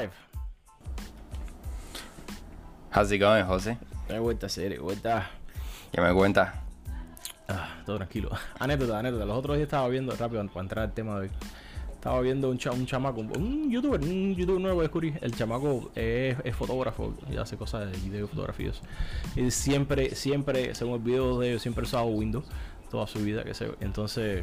live. How's it going, José? Vuelta, vuelta. ¿Qué me cuentas? Ah, todo tranquilo. Anécdota, anécdota. Los otros días estaba viendo, rápido, para entrar al tema de hoy. Estaba viendo un, cha- un chamaco, un youtuber, un youtuber nuevo que descubrí. El chamaco es, es fotógrafo y hace cosas de video, fotografía. y siempre, siempre, según el video de ellos, siempre usado Windows toda su vida. que se, Entonces,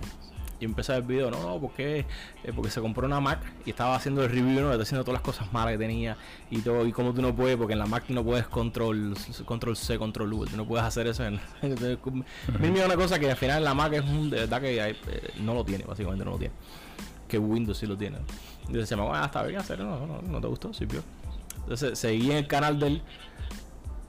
yo empecé el video, no, no, porque, eh, porque se compró una Mac y estaba haciendo el review, ¿no? Estaba haciendo todas las cosas malas que tenía y todo. Y como tú no puedes, porque en la Mac tú no puedes control, control C, control V, tú no puedes hacer eso. En, mil millones de cosas que al final la Mac es un, de verdad que hay- eh, no lo tiene, básicamente no lo tiene que Windows sí lo tiene. Entonces se llama, ah, está bien hacerlo, no, no, no te gustó, sí, vio. Entonces seguí en el canal de él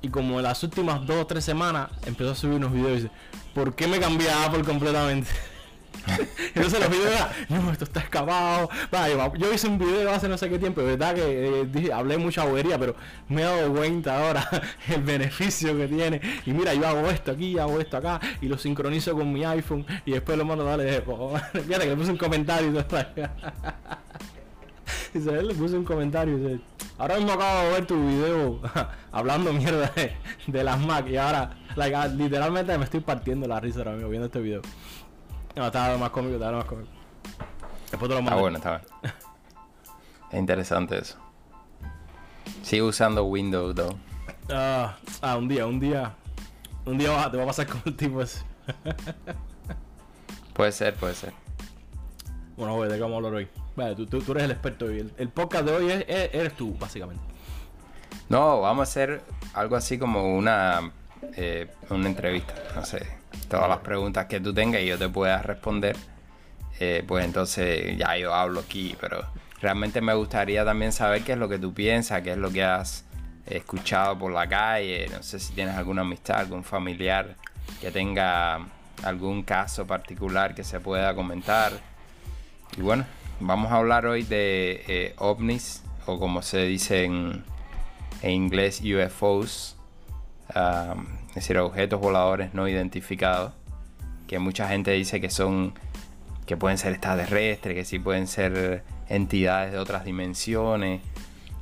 y como en las últimas dos o tres semanas empezó a subir unos videos y dice, ¿por qué me cambié a Apple completamente? Entonces los videos no, esto está escapado. Va, yo, hice un video hace no sé qué tiempo, verdad que eh, dije- hablé mucha bobería, pero me he dado cuenta ahora el beneficio que tiene. Y mira, yo hago esto aquí, hago esto acá, y lo sincronizo con mi iPhone, y después lo mando, dale, fíjate que le puse un comentario y todo. Dice, él le puse un comentario y dice, ahora mismo acabo de ver tu video hablando mierda de, las Mac y ahora, ah, literalmente me estoy partiendo la risa ahora mismo viendo este video. No, estaba más cómico, estaba más cómico. Después te lo Está mando. bueno, está bien. Es interesante eso. Sigue usando Windows, though. Ah, ah, un día, un día. Un día va- te va a pasar con el tipo ese. Puede ser, puede ser. Bueno, joder, ¿de qué vamos a hablar hoy? Vale, tú, tú, tú eres el experto hoy. El, el podcast de hoy es, es- eres tú, básicamente. No, vamos a hacer algo así como una, eh, una entrevista. No sé, todas las preguntas que tú tengas y yo te pueda responder. eh, pues entonces ya yo hablo aquí, pero realmente me gustaría también saber qué es lo que tú piensas, qué es lo que has escuchado por la calle. No sé si tienes alguna amistad, algún familiar que tenga algún caso particular que se pueda comentar. Y bueno, vamos a hablar hoy de eh, ovnis, o como se dice en, inglés, UFOs, um, es decir, objetos voladores no identificados, que mucha gente dice que son, que pueden ser extraterrestres, que sí pueden ser entidades de otras dimensiones,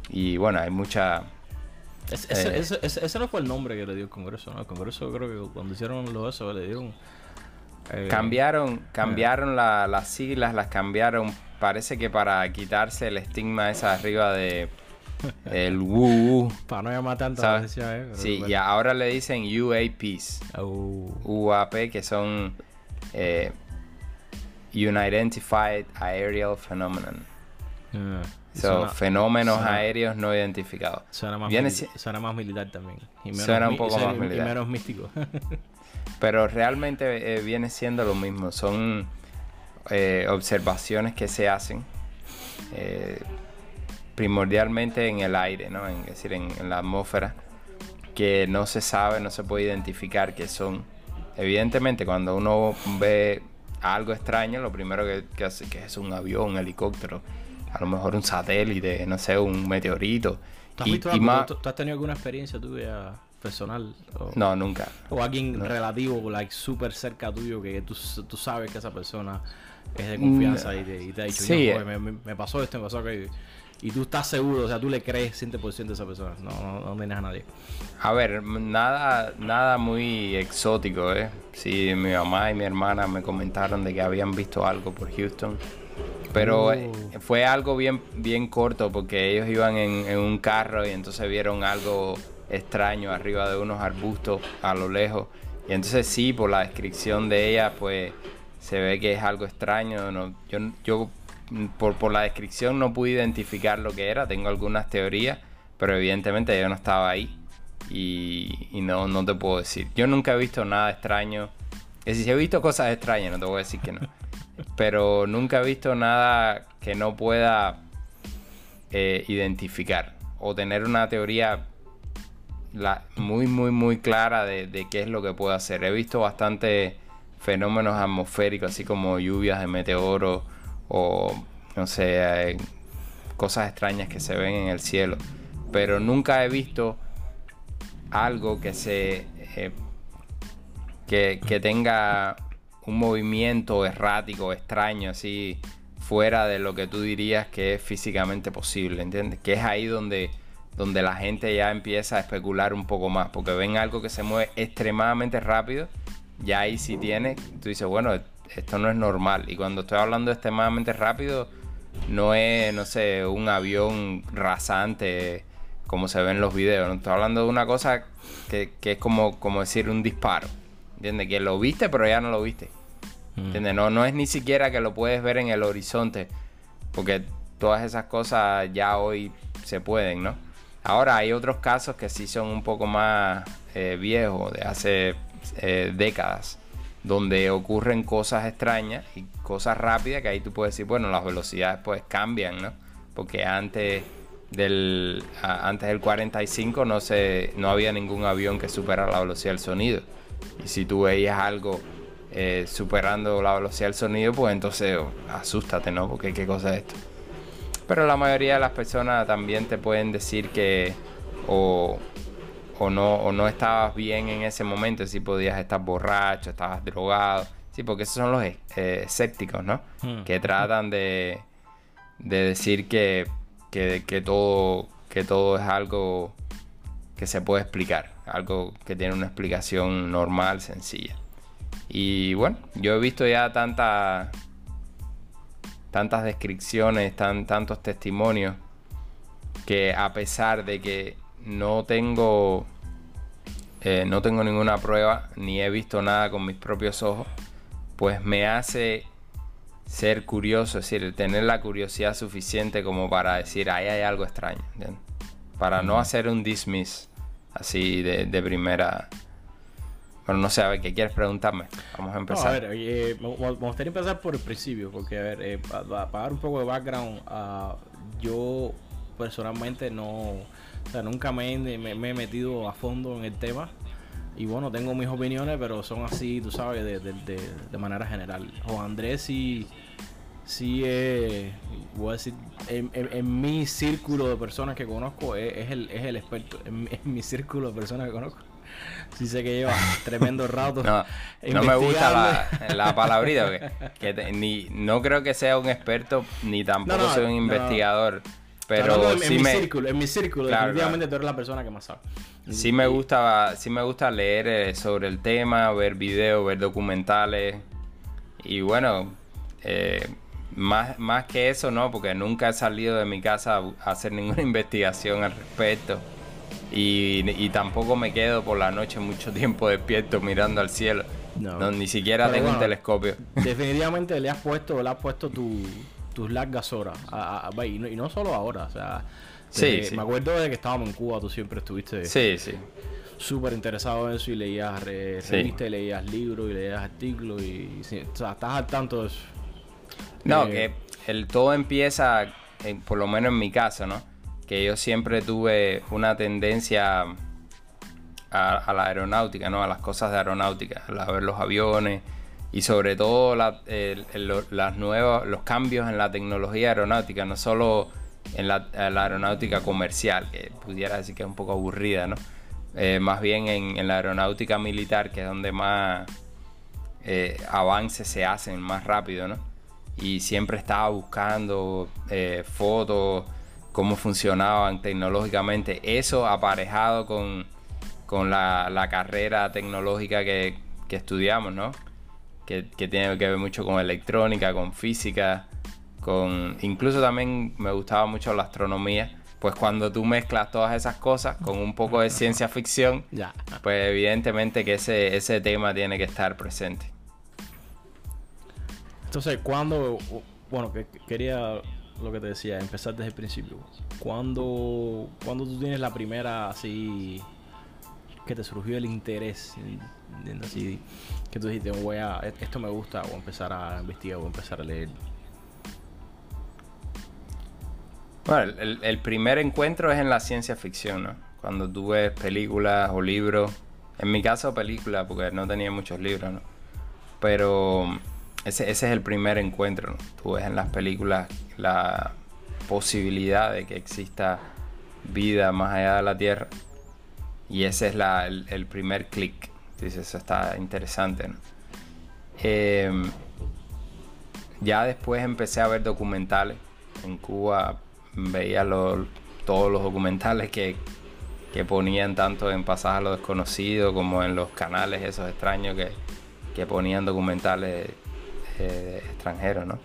y bueno, hay mucha... Ese, Eh. ese- ese- ese no fue el nombre que le dio el Congreso, ¿no? El Congreso creo que cuando hicieron lo eso le dieron... eh, Cambiaron, cambiaron la- las siglas, las cambiaron, parece que para quitarse el estigma esa arriba de el woo. Para no llamar tanto la ¿sabes? atención, ¿eh? Pero Sí, bueno. y ahora le dicen UAPs, Au. UAP, que son eh, Unidentified Aerial Phenomenon. Ah, So, suena- fenómenos suena- aéreos no identificados. Suena más, Viene mili- si- suena más militar también. Y Suena un poco y- más y militar. menos místico. Pero realmente eh, viene siendo lo mismo. Son eh, observaciones que se hacen eh, primordialmente en el aire, ¿no? En- es decir, en, en la atmósfera, que no se sabe, no se puede identificar qué son. Evidentemente, cuando uno ve algo extraño, lo primero que, que hace que es un avión, un helicóptero, a lo mejor un satélite, no sé, un meteorito. ¿Tú has, Y- visto y algo? más- ¿Tú, tú has tenido alguna experiencia tuya personal? O, No, nunca. o alguien relativo, like, súper cerca tuyo, que tú, tú sabes que esa persona es de confianza y, te, y te ha dicho, Mm, Sí, "No, eh. joder, me, me- me pasó esto, me pasó aquello. Y tú estás seguro, o sea, tú le crees 100% a esa persona. No, no, no tienes a nadie. A ver, nada, nada muy exótico, ¿eh? Sí, mi mamá y mi hermana me comentaron de que habían visto algo por Houston. Pero eh, fue algo bien, bien corto porque ellos iban en, en un carro y entonces vieron algo extraño arriba de unos arbustos a lo lejos. Y entonces sí, por la descripción de ella, pues se ve que es algo extraño. No, yo, yo por, por la descripción no pude identificar lo que era. Tengo algunas teorías, pero evidentemente yo no estaba ahí. Y, y no, no te puedo decir. Yo nunca he visto nada extraño. Es decir, he visto cosas extrañas, no te voy a decir que no. Pero nunca he visto nada que no pueda eh, identificar o tener una teoría la- muy, muy, muy clara de, de qué es lo que puede hacer. He visto bastante fenómenos atmosféricos, así como lluvias de meteoros o, no sé, cosas extrañas que se ven en el cielo. Pero nunca he visto algo que se... eh, que, que tenga un movimiento errático, extraño, así fuera de lo que tú dirías que es físicamente posible, ¿entiendes? Que es ahí donde, donde la gente ya empieza a especular un poco más, porque ven algo que se mueve extremadamente rápido, ya ahí sí tiene, tú dices, bueno, esto no es normal. Y cuando estoy hablando extremadamente rápido, no es, no sé, un avión rasante como se ve en los videos. No estoy hablando de una cosa que, es como, como decir un disparo. ¿Entiendes? Que lo viste, pero ya no lo viste. Mm. ¿Entiendes? No, no es ni siquiera que lo puedes ver en el horizonte. Porque todas esas cosas ya hoy se pueden, ¿no? Ahora hay otros casos que sí son un poco más eh, viejos, de hace eh, décadas donde ocurren cosas extrañas y cosas rápidas que ahí tú puedes decir, bueno, las velocidades pues cambian, ¿no? Porque antes del antes del 45 no se no había ningún avión que superara la velocidad del sonido. Y si tú veías algo eh, superando la velocidad del sonido, pues entonces oh, asústate, ¿no? Porque qué cosa es esto. Pero la mayoría de las personas también te pueden decir que o o no, o no estabas bien en ese momento, si podías estar borracho, estabas drogado. Sí, porque esos son los eh, escépticos, ¿no? Hmm. Que tratan de, de decir que, que, todo, que todo es algo que se puede explicar, algo que tiene una explicación normal, sencilla. Y bueno, yo he visto ya tantas tantas descripciones, tan, tantos testimonios, que a pesar de que no tengo eh, no tengo ninguna prueba ni he visto nada con mis propios ojos, pues me hace ser curioso, es decir, tener la curiosidad suficiente como para decir, ahí hay algo extraño, para no hacer un dismiss así de, primera. Bueno, no sé, a ver, ¿qué quieres preguntarme? Vamos a empezar. a ver, eh, me, gustaría empezar por el principio, porque, a ver, eh, para, dar un poco de background, uh, yo personalmente no o sea, nunca me, he metido a fondo en el tema. Y bueno, tengo mis opiniones, pero son así, tú sabes, de, manera general. Juan Andrés sí, sí es, voy a decir, en, mi círculo de personas que conozco, es, el, es el experto. En, mi círculo de personas que conozco. Sí sé que lleva tremendo rato. No, no me gusta la, la palabrita, que ni, no creo que sea un experto, ni tampoco sea un investigador. Pero en, sí mi me... círculo, en mi círculo, definitivamente tú eres la persona que más sabe. Sí me gusta, sí me gusta leer eh, sobre el tema, ver videos, ver documentales. Y bueno, eh, más, más que eso, no, porque nunca he salido de mi casa a hacer ninguna investigación al respecto. Y, tampoco me quedo por la noche mucho tiempo despierto mirando al cielo. No, ni siquiera tengo un telescopio. Definitivamente le has puesto, le has puesto tu, tus largas horas. y, no, solo ahora, o sea. Sí, Me acuerdo de que estábamos en Cuba, tú siempre estuviste. Sí, sí. Súper interesado en eso y leías revistas, leías libros y leías artículos y. o sea, estás al tanto de eso. No, eh, que el todo empieza, por lo menos en mi caso, ¿no? Que yo siempre tuve una tendencia a, la aeronáutica, ¿no? A las cosas de aeronáutica, a ver los aviones y sobre todo las nuevas, los cambios en la tecnología aeronáutica, no solo en la, aeronáutica comercial, que pudiera decir que es un poco aburrida, ¿no? Eh, más bien en, la aeronáutica militar, que es donde más eh, avances se hacen más rápido, ¿no? Y siempre estaba buscando eh, fotos, cómo funcionaban tecnológicamente, eso aparejado con, la, carrera tecnológica que, que estudiamos, ¿no? Que, tiene que ver mucho con electrónica, con física, con... Incluso también me gustaba mucho la astronomía. Pues cuando tú mezclas todas esas cosas con un poco de ciencia ficción, pues evidentemente que ese, ese tema tiene que estar presente. Entonces, cuando, bueno, que, quería lo que te decía, empezar desde el principio. Cuando, cuando tú tienes la primera así que te surgió el interés, así, que tú dijiste, voy a, esto me gusta, o empezar a investigar, o empezar a leer? Bueno, el, primer encuentro es en la ciencia ficción, ¿no? Cuando tú ves películas o libros, en mi caso películas, porque no tenía muchos libros, ¿no? Pero ese, ese es el primer encuentro, ¿no? Tú ves en las películas la posibilidad de que exista vida más allá de la Tierra y ese es el, primer clic. Dices, eso está interesante. Em, ya después empecé a ver documentales. En Cuba veía todos los documentales que, que ponían tanto en Pasaje a lo Desconocido como en los canales esos extraños que, que ponían documentales eh, extranjeros, ¿no?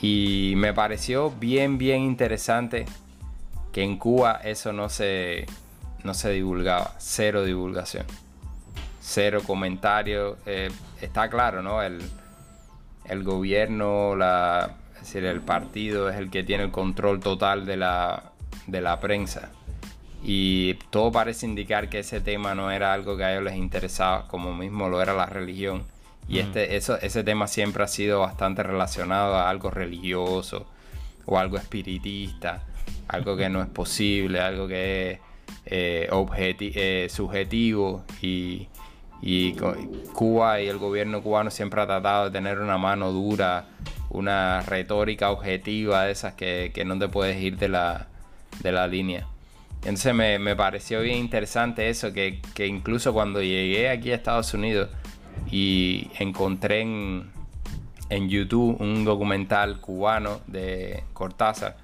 Y me pareció bien, bien interesante que en Cuba eso no se, no se divulgaba, cero divulgación, cero comentario. Eh, está claro, ¿no? El, el gobierno, la, es decir, el partido es el que tiene el control total de la, de la prensa. Y todo parece indicar que ese tema no era algo que a ellos les interesaba, como mismo lo era la religión. Y este, eso, ese tema siempre ha sido bastante relacionado a algo religioso o algo espiritista, algo que no es posible, algo que es eh, eh, subjetivo y, y Cuba y el gobierno cubano siempre ha tratado de tener una mano dura, una retórica objetiva de esas que, no te puedes ir de la, de la línea. Entonces me, pareció bien interesante eso, que, incluso cuando llegué aquí a Estados Unidos y encontré en, en YouTube un documental cubano de Cortázar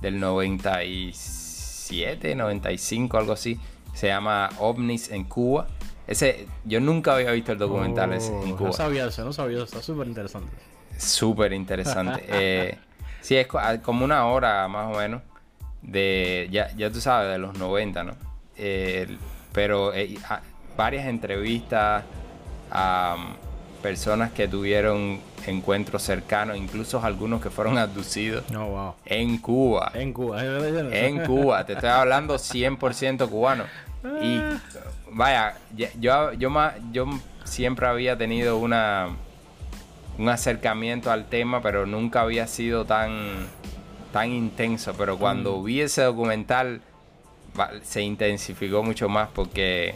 del 97, 95, algo así, se llama OVNIs en Cuba ese, yo nunca había visto el documental ese en Cuba. No sabía eso, no sabía eso, está súper interesante. Súper interesante. eh, sí, es ah, como una hora más o menos de, ya, ya tú sabes, de los 90, ¿no? pero eh, varias entrevistas a um, personas que tuvieron encuentros cercanos, incluso algunos que fueron abducidos oh, en Cuba. En Cuba, en Cuba, te estoy hablando 100% cubano. Y ah vaya, yo, yo, yo siempre había tenido una, un acercamiento al tema, pero nunca había sido tan, tan intenso. Pero cuando mm. vi ese documental, se intensificó mucho más porque,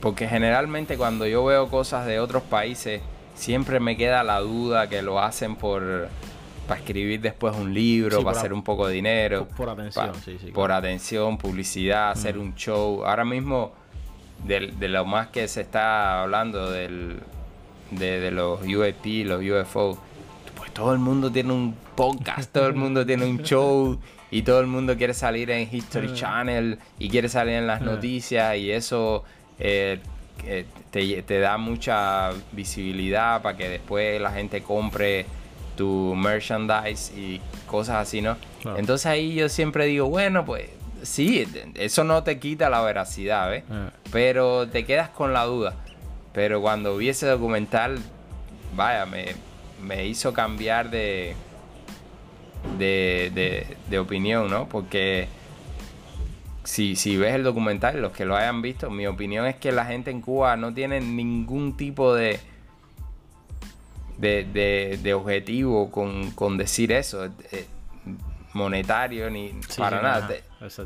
porque generalmente cuando yo veo cosas de otros países, siempre me queda la duda que lo hacen por para escribir después un libro, para hacer un poco de dinero. Por, atención, sí, sí. Por atención, publicidad, hacer mm. un show. Ahora mismo, de, lo más que se está hablando del, de, los UAP, los UFO, pues todo el mundo tiene un podcast, todo el mundo tiene un show y todo el mundo quiere salir en History mm. Channel y quiere salir en las mm. noticias y eso eh, te, te, da mucha visibilidad para que después la gente compre tu merchandise y cosas así, ¿no? Entonces ahí yo siempre digo, bueno, pues sí, eso no te quita la veracidad, ¿ves? Ah. Pero te quedas con la duda. Pero cuando vi ese documental, vaya, me, hizo cambiar de, de, de, opinión, ¿no? Porque si, si ves el documental, los que lo hayan visto, mi opinión es que la gente en Cuba no tiene ningún tipo de de, de, objetivo con, decir eso, eh, monetario ni para nada.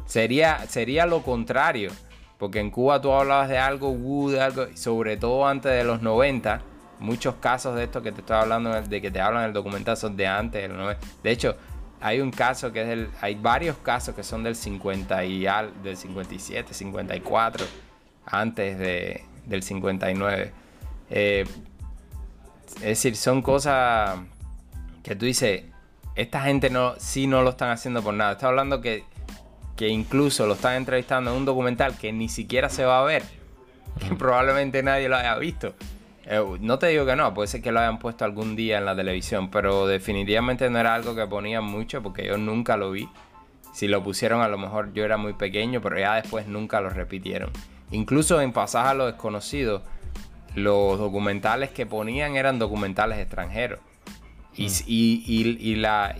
sería, sería lo contrario, porque en Cuba tú hablabas de algo, de algo, sobre todo antes de los 90, muchos casos de esto que te estoy hablando, de que te hablan en el documental son de antes de hecho, hay un caso que es el, hay varios casos que son del 50 y al, del 57, 54, antes de, del 59. Eh, es decir, son cosas que tú dices, esta gente no, sí no lo están haciendo por nada. Está hablando que, que incluso lo están entrevistando en un documental que ni siquiera se va a ver, que probablemente nadie lo haya visto. Eh, no te digo que no, puede ser que lo hayan puesto algún día en la televisión, pero definitivamente no era algo que ponían mucho porque yo nunca lo vi. Si lo pusieron a lo mejor yo era muy pequeño, pero ya después nunca lo repitieron. Incluso en Pasaje a lo desconocido, los documentales que ponían eran documentales extranjeros. Y, mm. y, la.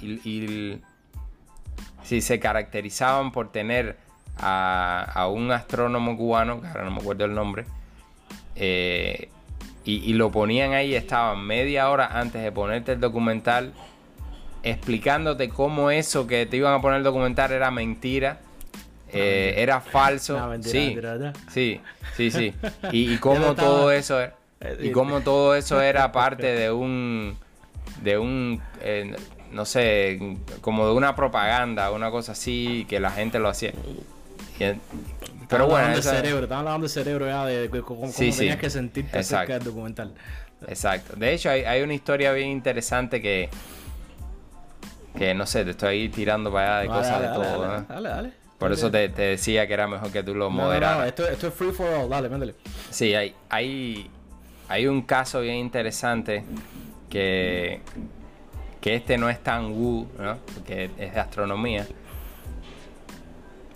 si se caracterizaban por tener a, un astrónomo cubano, que ahora no me acuerdo el nombre, eh, y, lo ponían ahí, estaban media hora antes de ponerte el documental, explicándote cómo eso que te iban a poner el documental era mentira. Eh, era falso. sí, sí, sí, sí. Y, y cómo todo eso y cómo todo eso era parte de un de un eh, no sé, como de una propaganda, una cosa así que la gente lo hacía. Pero bueno, el cerebro, estaban hablando del cerebro ya, de, cómo, tenías que sentirte acerca del documental. Exacto. De hecho, hay, una historia bien interesante que. Que no sé, te estoy tirando para allá de cosas de todo. Dale, dale, Por eso te, decía que era mejor que tú lo moderaras. No, esto, esto, es free for all, dale, mándale. Sí, hay, hay, hay un caso bien interesante que, que este no es tan woo, ¿no? Porque es de astronomía.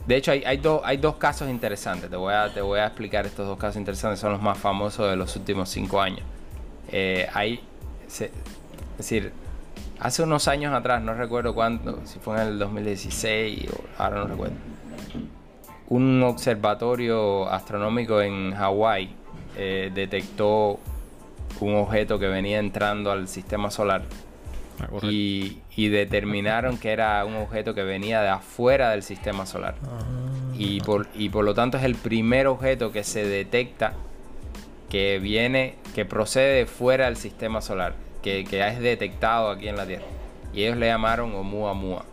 De hecho, hay, hay, hay dos casos interesantes. Te voy, a, te voy a explicar estos dos casos interesantes. Son los más famosos de los últimos cinco años. Eh, hay, es decir, hace unos años atrás, no recuerdo cuándo, si fue en el 2016 o ahora no recuerdo, un observatorio astronómico en Hawái eh, detectó un objeto que venía entrando al sistema solar ah, y, determinaron que era un objeto que venía de afuera del sistema solar. Ah. Y, por, y por lo tanto es el primer objeto que se detecta que viene, que procede fuera del sistema solar, que, que es detectado aquí en la Tierra. Y ellos le llamaron Oumuamua,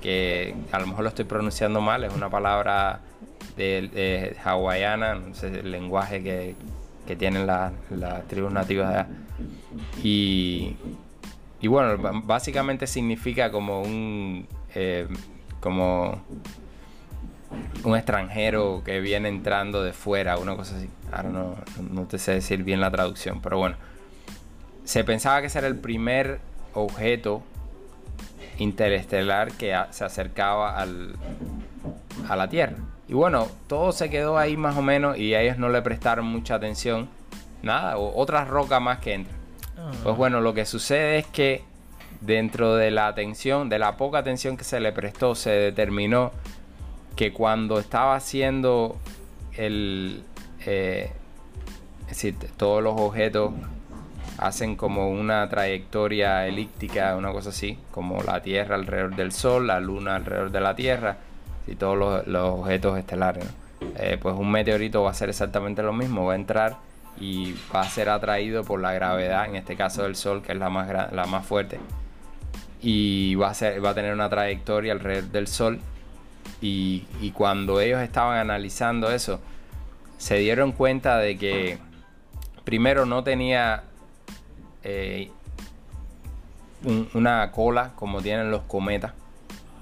que a lo mejor lo estoy pronunciando mal, es una palabra de, hawaiana, no sé, el lenguaje que, que tienen las tribus nativas de allá. Y, y bueno, básicamente significa como un... Eh, como un extranjero que viene entrando de fuera, una cosa así. Ahora no, no te sé decir bien la traducción, pero bueno. Se pensaba que ese era el primer objeto interestelar que se acercaba al, a la Tierra. Y bueno, todo se quedó ahí más o menos y a ellos no le prestaron mucha atención. Nada, otra roca más que entra. Ah. Pues bueno, lo que sucede es que dentro de la atención, de la poca atención que se le prestó, se determinó que cuando estaba haciendo el... Eh, es decir, todos los objetos hacen como una trayectoria elíptica, una cosa así, como la Tierra alrededor del Sol, la Luna alrededor de la Tierra, y todos los, objetos estelares. Eh, pues un meteorito va a ser exactamente lo mismo, va a entrar y va a ser atraído por la gravedad, en este caso del Sol, que es la más, la más fuerte, y va a, ser, va a tener una trayectoria alrededor del Sol y, cuando ellos estaban analizando eso, se dieron cuenta de que primero no tenía eh, una cola como tienen los cometas.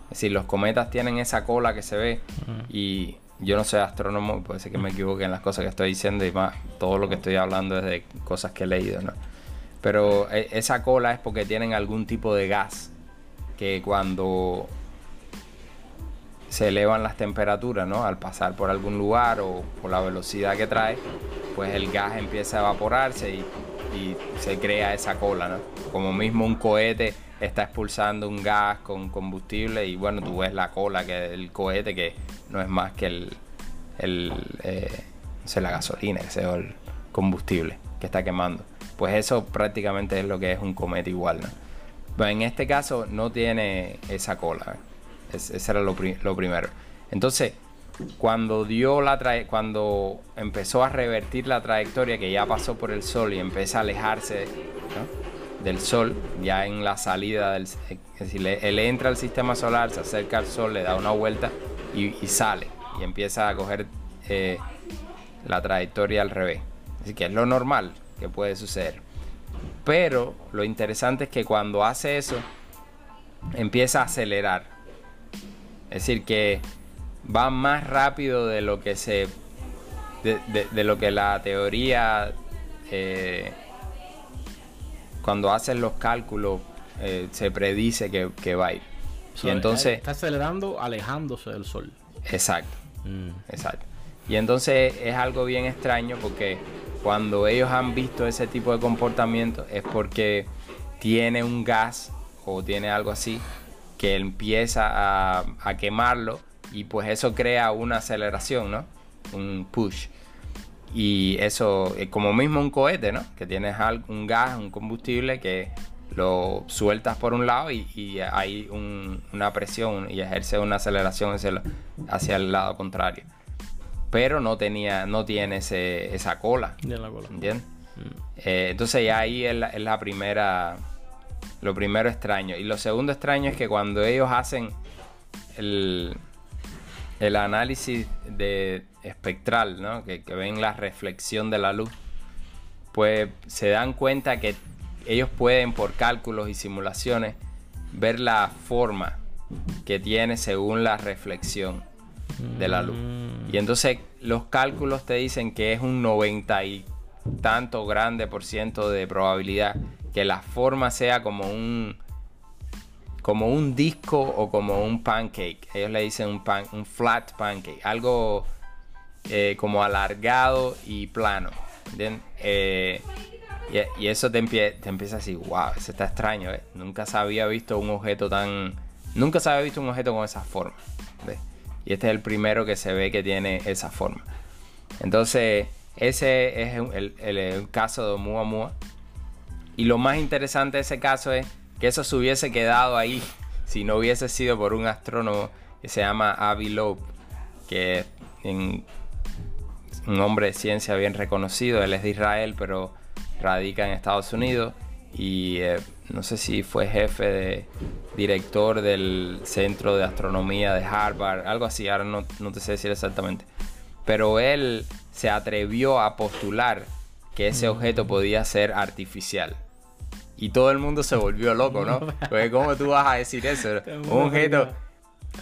Es decir, los cometas tienen esa cola que se ve y yo no soy astrónomo, puede ser que me equivoque en las cosas que estoy diciendo y más todo lo que estoy hablando es de cosas que he leído, ¿no? Pero eh, esa cola es porque tienen algún tipo de gas que cuando se elevan las temperaturas, ¿no? Al pasar por algún lugar o por la velocidad que trae, pues el gas empieza a evaporarse y, se crea esa cola, ¿no? Como mismo un cohete está expulsando un gas con combustible y bueno, tú ves la cola que el cohete que no es más que el, el eh, la gasolina, que sea el combustible que está quemando. Pues eso prácticamente es lo que es un cometa igual, ¿no? Pero en este caso no tiene esa cola. ese era lo, primero. Entonces, cuando dio la cuando empezó a revertir la trayectoria que ya pasó por el sol y empieza a alejarse del sol, ya en la salida del es decir, él entra al sistema solar, se acerca al sol, le da una vuelta y, sale y empieza a coger eh, la trayectoria al revés. Así que es lo normal que puede suceder. Pero lo interesante es que cuando hace eso, empieza a acelerar. Es decir, que va más rápido de lo que se. de, lo que la teoría. Eh, cuando hacen los cálculos, eh, se predice que, va a ir. y entonces. Está acelerando alejándose del sol. Exacto. Mm. Exacto. Y entonces es algo bien extraño porque cuando ellos han visto ese tipo de comportamiento es porque tiene un gas o tiene algo así que empieza a, quemarlo y pues eso crea una aceleración, ¿no? Un push. Y eso, es como mismo un cohete, ¿no? Que tienes un gas, un combustible que lo sueltas por un lado y, hay una presión y ejerce una aceleración hacia el lado contrario pero no tenía, no tiene ese, esa cola. ¿Entiendes? Mm. Eh, entonces ya ahí es la, primera, lo primero extraño. Y lo segundo extraño es que cuando ellos hacen el, el análisis de espectral, ¿no? que, que ven la reflexión de la luz, pues se dan cuenta que ellos pueden por cálculos y simulaciones ver la forma que tiene según la reflexión de la luz. Mm. Y entonces los cálculos te dicen que es un 90 y tanto grande por ciento de probabilidad que la forma sea como un como un disco o como un pancake. Ellos le dicen un, pan, un flat pancake, algo eh, como alargado y plano. Eh, y, eso te, empie- te empieza así, wow, eso está extraño, ¿eh? Nunca se había visto un objeto tan... Nunca se había visto un objeto con esa forma. Y este es el primero que se ve que tiene esa forma. Entonces, ese es el, el- el caso de Oumuamua. Y lo más interesante de ese caso es que eso se hubiese quedado ahí si no hubiese sido por un astrónomo que se llama Avi Loeb, que es un hombre de ciencia bien reconocido. Él es de Israel, pero radica en Estados Unidos. Y eh, no sé si fue jefe de director del Centro de Astronomía de Harvard, algo así, ahora no, no te sé decir exactamente. Pero él se atrevió a postular que ese objeto podía ser artificial. Y todo el mundo se volvió loco, ¿no? Porque ¿cómo tú vas a decir eso? Un objeto...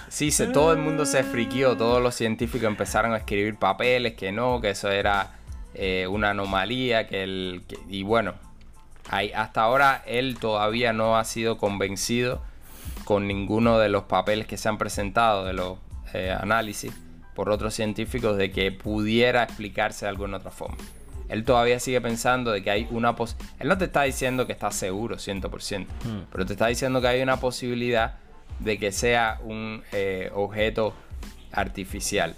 Sí, se, todo el mundo se friquió, todos los científicos empezaron a escribir papeles que no, que eso era eh, una anomalía, que el... que- y bueno, hay- hasta ahora él todavía no ha sido convencido con ninguno de los papeles que se han presentado, de los eh, análisis por otros científicos, de que pudiera explicarse de alguna otra forma. Él todavía sigue pensando de que hay una pos Él no te está diciendo que está seguro 100%, pero te está diciendo que hay una posibilidad de que sea un eh, objeto artificial.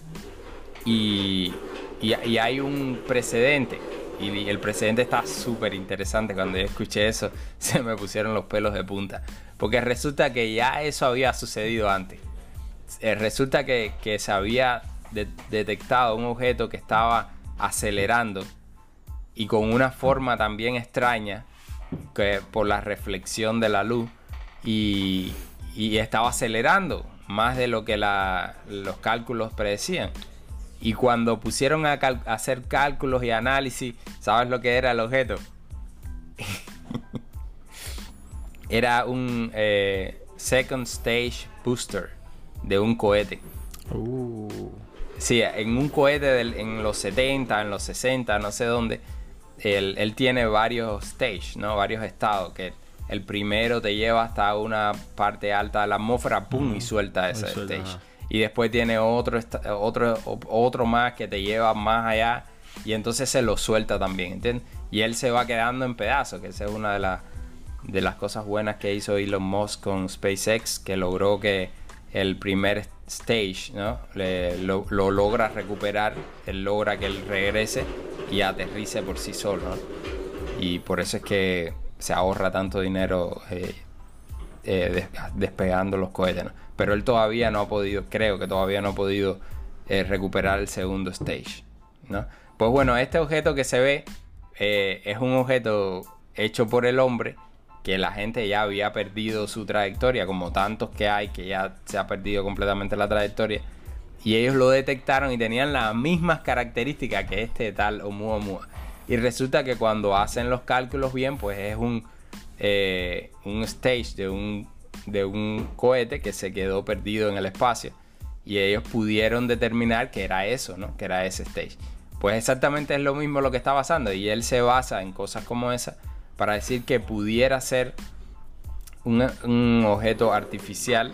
Y, y- y hay un precedente. Y el precedente está súper interesante. Cuando yo escuché eso, se me pusieron los pelos de punta. Porque resulta que ya eso había sucedido antes. Eh, resulta que, que se había de- detectado un objeto que estaba acelerando y con una forma también extraña que por la reflexión de la luz y, y estaba acelerando más de lo que la- los cálculos predecían. Y cuando pusieron a, cal- a hacer cálculos y análisis, ¿sabes lo que era el objeto? era un eh, second stage booster de un cohete. Uh. Sí, en un cohete del- en los 70, en los 60, no sé dónde, él, él tiene varios stages, ¿no? Varios estados, que el primero te lleva hasta una parte alta de la atmósfera, ¡pum! y suelta ese suelta, stage. ajá. Y después tiene otro, otro, otro más que te lleva más allá y entonces se lo suelta también, ¿entiendes? Y él se va quedando en pedazos, que esa es una de, las de las cosas buenas que hizo Elon Musk con SpaceX, que logró que el primer stage, ¿no? Le- lo, lo logra recuperar, él logra que él regrese y aterrice por sí solo. Y por eso es que se ahorra tanto dinero eh, eh, des- despegando los cohetes. Pero él todavía no ha podido, creo que todavía no ha podido eh, recuperar el segundo stage. Pues bueno, este objeto que se ve es un objeto hecho por el hombre que la gente ya había perdido su trayectoria, como tantos que hay que ya se ha perdido completamente la trayectoria. Y ellos lo detectaron y tenían las mismas características que este tal Oumuamua. Y resulta que cuando hacen los cálculos bien, pues es un, eh, un stage de un, de un cohete que se quedó perdido en el espacio. Y ellos pudieron determinar que era eso, ¿no? Que era ese stage. Pues exactamente es lo mismo lo que está pasando. Y él se basa en cosas como esa para decir que pudiera ser un, un objeto artificial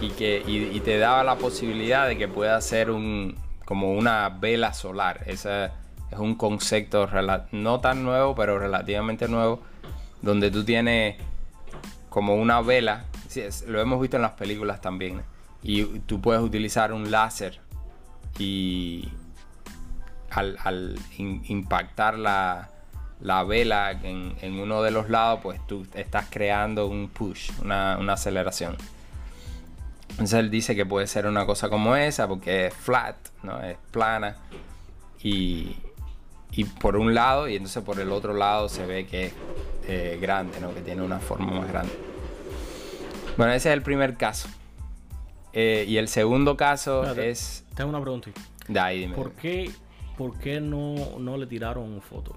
y que y, te daba la posibilidad de que pueda ser un como una vela solar. Ese es un concepto no tan nuevo, pero relativamente nuevo, donde tú tienes como una vela. Lo hemos visto en las películas también. Y tú puedes utilizar un láser y al, impactar la, la vela en, en uno de los lados, pues tú estás creando un push, una, una aceleración. Entonces él dice que puede ser una cosa como esa, porque es flat, ¿no? Es plana. Y, y por un lado, y entonces por el otro lado se ve que es eh, grande, ¿no? Que tiene una forma más grande. Bueno, ese es el primer caso. eh, y el segundo caso es... Tengo una pregunta. De ahí, dime. ¿Por qué, por qué no, no le tiraron fotos?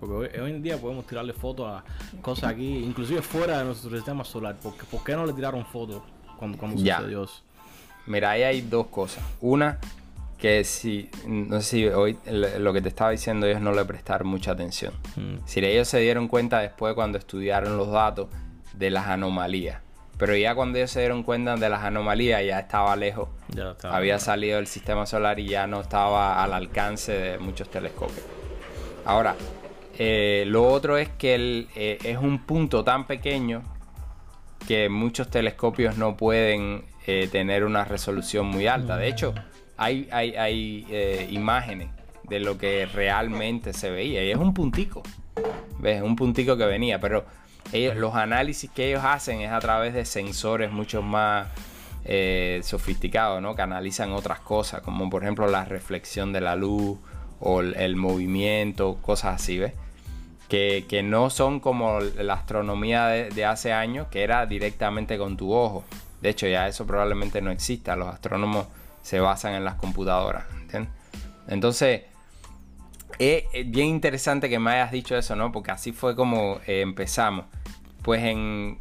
Porque hoy, en día podemos tirarle fotos a cosas aquí, inclusive fuera de nuestro sistema solar. ¿Por qué, por qué no le tiraron fotos cuando, cuando sucedió eso? Mira, ahí hay dos cosas. Una, que si, no sé si hoy lo que te estaba diciendo ellos no le prestaron mucha atención. Mm. Si ellos se dieron cuenta después cuando estudiaron los datos de las anomalías. Pero ya cuando ellos se dieron cuenta de las anomalías ya estaba lejos. Ya Había salido del sistema solar y ya no estaba al alcance de muchos telescopios. Ahora, eh, lo otro es que eh, es un punto tan pequeño que muchos telescopios no pueden eh, tener una resolución muy alta. De hecho, hay, hay, eh, imágenes de lo que realmente se veía. Y es un puntico. ¿Ves? Un puntico que venía. Pero los análisis que ellos hacen es a través de sensores mucho más eh, sofisticados, ¿no? Que analizan otras cosas, como por ejemplo la reflexión de la luz o el, movimiento, cosas así, ¿ves? Que, no son como la astronomía de, hace años, que era directamente con tu ojo. De hecho, ya eso probablemente no exista. Los astrónomos se basan en las computadoras. Entonces, es, bien interesante que me hayas dicho eso, ¿no? Porque así fue como eh, empezamos. Pues en,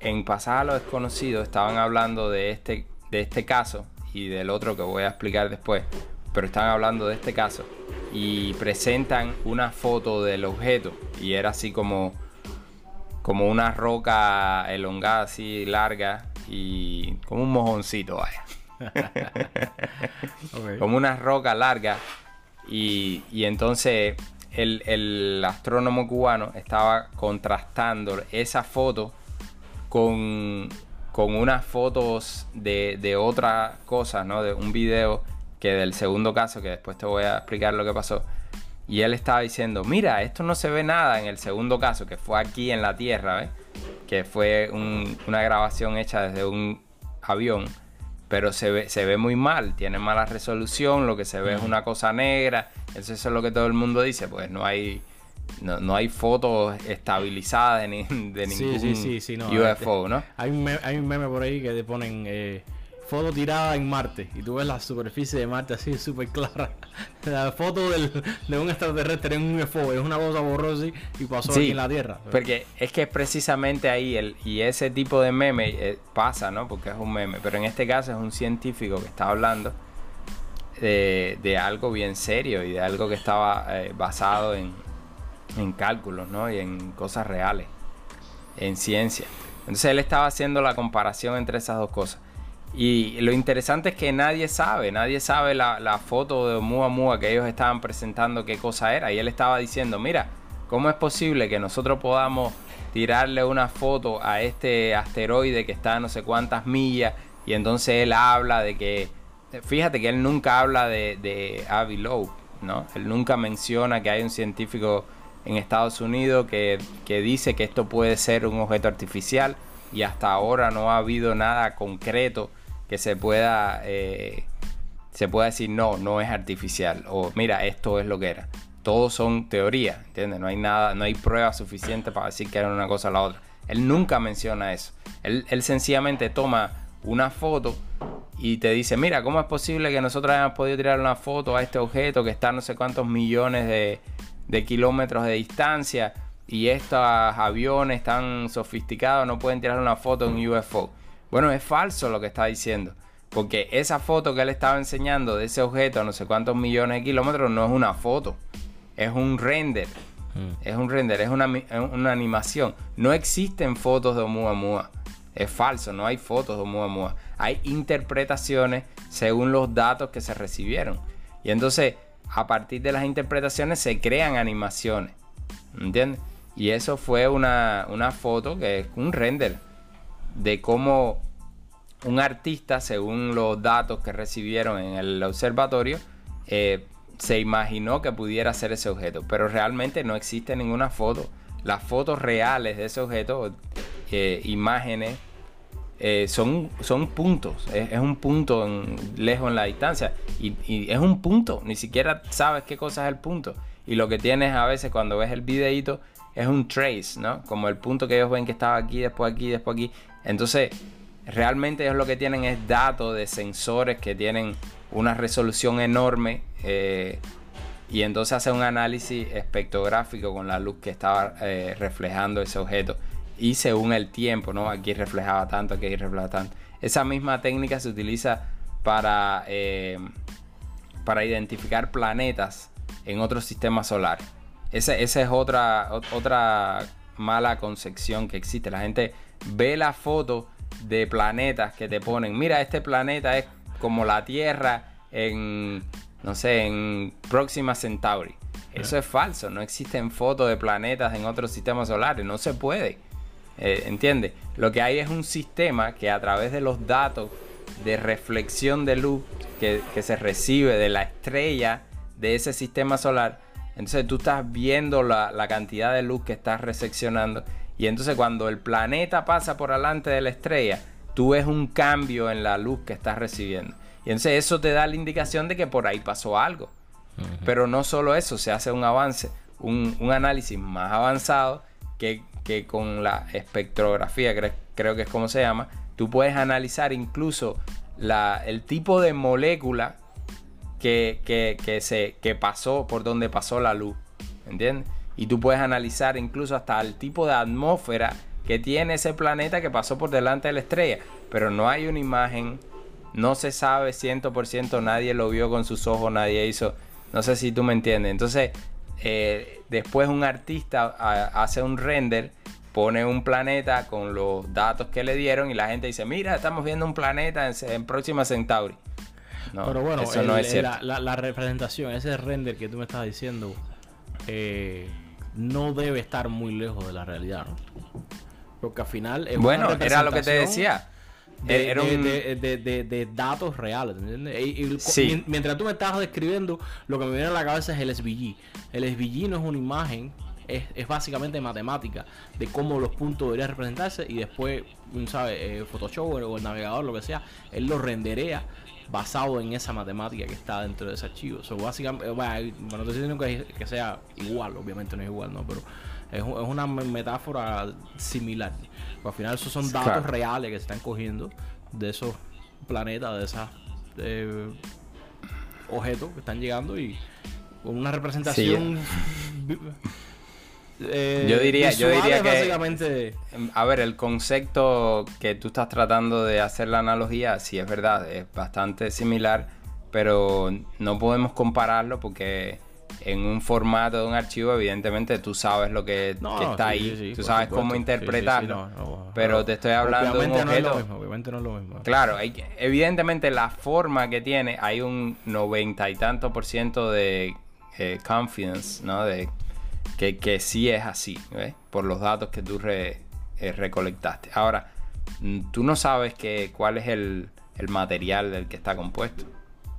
en Pasar a lo Desconocido estaban hablando de este, de este caso y del otro que voy a explicar después. Pero están hablando de este caso y presentan una foto del objeto y era así como como una roca elongada así larga y como un mojoncito vaya Como una roca larga. Y, entonces el, astrónomo cubano estaba contrastando esa foto con, con unas fotos de, de otras cosas, ¿no? De un video que del segundo caso, que después te voy a explicar lo que pasó. Y él estaba diciendo, mira, esto no se ve nada en el segundo caso, que fue aquí en la Tierra, Que fue una grabación hecha desde un avión pero se ve, se ve muy mal, tiene mala resolución, lo que se ve es una cosa negra, eso es lo que todo el mundo dice, pues no hay no, hay fotos estabilizadas de, de ningún UFO, ¿no? Hay un, meme, hay un meme por ahí que te ponen eh, foto tirada en Marte y tú ves la superficie de Marte así súper clara. La foto de un extraterrestre en un UFO es una cosa borrosa y pasó aquí en la Tierra. Porque es que es precisamente ahí el, y ese tipo de meme eh, pasa, ¿no? Porque es un meme, pero en este caso es un científico que está hablando de, algo bien serio y de algo que estaba eh, basado en, en cálculos, ¿no? Y en cosas reales, en ciencia. Entonces él estaba haciendo la comparación entre esas dos cosas. Y lo interesante es que nadie sabe, nadie sabe la, foto de Muamua que ellos estaban presentando qué cosa era. Y él estaba diciendo, mira, ¿cómo es posible que nosotros podamos tirarle una foto a este asteroide que está a no sé cuántas millas? Y entonces él habla de que, fíjate que él nunca habla de, de Avi Loeb, ¿no? Él nunca menciona que hay un científico en Estados Unidos que, que dice que esto puede ser un objeto artificial y hasta ahora no ha habido nada concreto que se pueda, eh, se pueda decir no, no es artificial o mira, esto es lo que era. Todos son teorías, ¿entiendes? No hay nada, no hay prueba suficiente para decir que era una cosa o la otra. Él nunca menciona eso. Él, sencillamente toma una foto y te dice, mira, ¿cómo es posible que nosotros hayamos podido tirar una foto a este objeto que está no sé cuántos millones de, de kilómetros de distancia y estos aviones tan sofisticados no pueden tirar una foto en UFO? Bueno, es falso lo que está diciendo. Porque esa foto que él estaba enseñando de ese objeto a no sé cuántos millones de kilómetros no es una foto. Es un render. Mm. Es un render, es una, animación. No existen fotos de Oumuamua. Es falso, no hay fotos de Oumuamua. Hay interpretaciones según los datos que se recibieron. Y entonces, a partir de las interpretaciones se crean animaciones. ¿Entiendes? Y eso fue una, una foto que es un render de cómo un artista, según los datos que recibieron en el observatorio, eh, se imaginó que pudiera ser ese objeto, pero realmente no existe ninguna foto. Las fotos reales de ese objeto, eh, imágenes, eh, son, son puntos, es, un punto lejos en la distancia y, y, es un punto, ni siquiera sabes qué cosa es el punto. Y lo que tienes a veces cuando ves el videíto es un trace, ¿no? Como el punto que ellos ven que estaba aquí, después aquí, después aquí. Entonces, realmente ellos lo que tienen es datos de sensores que tienen una resolución enorme eh, y entonces hace un análisis espectrográfico con la luz que estaba eh, reflejando ese objeto y según el tiempo, ¿no? Aquí reflejaba tanto, aquí reflejaba tanto. Esa misma técnica se utiliza para, eh, para identificar planetas en otros sistemas solares. Esa, esa es otra, otra mala concepción que existe. La gente ve la foto de planetas que te ponen, mira, este planeta es como la Tierra en, no sé, en Próxima Centauri. Eso es falso, no existen fotos de planetas en otros sistemas solares, no se puede. Eh, ¿Entiendes? Lo que hay es un sistema que a través de los datos de reflexión de luz que, se recibe de la estrella de ese sistema solar, entonces tú estás viendo la, la cantidad de luz que estás reseccionando y entonces cuando el planeta pasa por delante de la estrella, tú ves un cambio en la luz que estás recibiendo. Y entonces eso te da la indicación de que por ahí pasó algo. Pero no solo eso, se hace un avance, un, análisis más avanzado que, con la espectrografía, creo que es como se llama, tú puedes analizar incluso la, el tipo de molécula que, que, se, que pasó por donde pasó la luz. ¿Entiendes? Y tú puedes analizar incluso hasta el tipo de atmósfera que tiene ese planeta que pasó por delante de la estrella. Pero no hay una imagen, no se sabe 100%, nadie lo vio con sus ojos, nadie hizo, no sé si tú me entiendes. Entonces, eh, después un artista hace un render, pone un planeta con los datos que le dieron y la gente dice, mira, estamos viendo un planeta en, Próxima Centauri. No, Pero bueno, eso no es cierto. La, representación, ese render que tú me estás diciendo, eh, no debe estar muy lejos de la realidad, ¿no? Porque al final es Bueno, era lo que te decía. De, era un... de, datos reales, ¿entiendes? mientras tú me estabas describiendo, lo que me viene a la cabeza es el SVG. El SVG no es una imagen, es, básicamente matemática de cómo los puntos deberían representarse y después, ¿sabes? Eh, Photoshop o el navegador, lo que sea, él lo renderea basado en esa matemática que está dentro de ese archivo. básicamente, bueno, no estoy diciendo que, sea igual, obviamente no es igual, ¿no? Pero es, una metáfora similar. al final esos son datos reales que se están cogiendo de esos planetas, de esos eh, objetos que están llegando y con una representación... Eh, yo diría, yo diría que básicamente... a ver, el concepto que tú estás tratando de hacer la analogía, sí es verdad, es bastante similar, pero no podemos compararlo porque en un formato de un archivo, evidentemente tú sabes lo que, está ahí, tú sabes cómo interpretarlo, pero te estoy hablando de un objeto. obviamente no es lo mismo. Claro, evidentemente la forma que tiene, hay un noventa y tanto por ciento de eh, confidence, ¿no? De que, que sí es así, por los datos que tú eh, recolectaste. Ahora, mm, tú no sabes que, cuál es el, material del que está compuesto.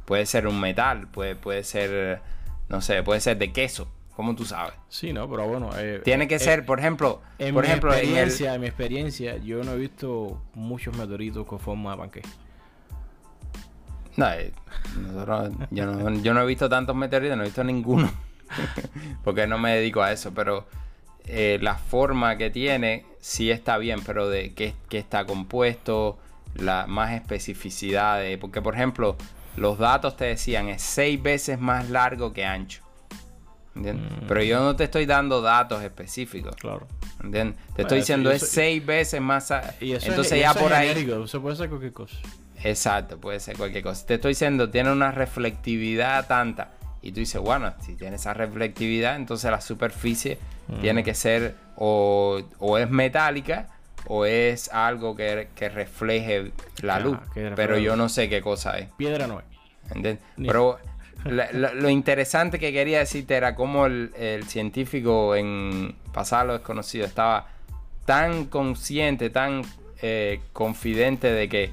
Puede ser un metal, puede, puede ser, no sé, puede ser de queso. ¿Cómo tú sabes? Sí, no, pero bueno. Eh, Tiene que eh, ser, por ejemplo, en por mi ejemplo, experiencia, en, mi experiencia, yo no he visto muchos meteoritos con forma de panqueque. No, yo no, yo no he visto tantos meteoritos, no he visto ninguno. porque no me dedico a eso, pero eh, la forma que tiene sí está bien, pero de qué, está compuesto, la más especificidad, porque por ejemplo, los datos te decían es seis veces más largo que ancho. ¿entiendes? Mm. Pero yo no te estoy dando datos específicos. Claro. ¿entiendes? Te estoy diciendo es seis veces más. Y Entonces ya por ahí. Eso puede ser cualquier cosa. Exacto, puede ser cualquier cosa. Te estoy diciendo, tiene una reflectividad tanta y tú dices, bueno, si tiene esa reflectividad, entonces la superficie mm. tiene que ser o, es metálica o es algo que, refleje la luz. pero yo no sé qué cosa es. Piedra no es. Pero lo, interesante que quería decirte era cómo el, científico en pasado desconocido estaba tan consciente, tan eh, confidente de que,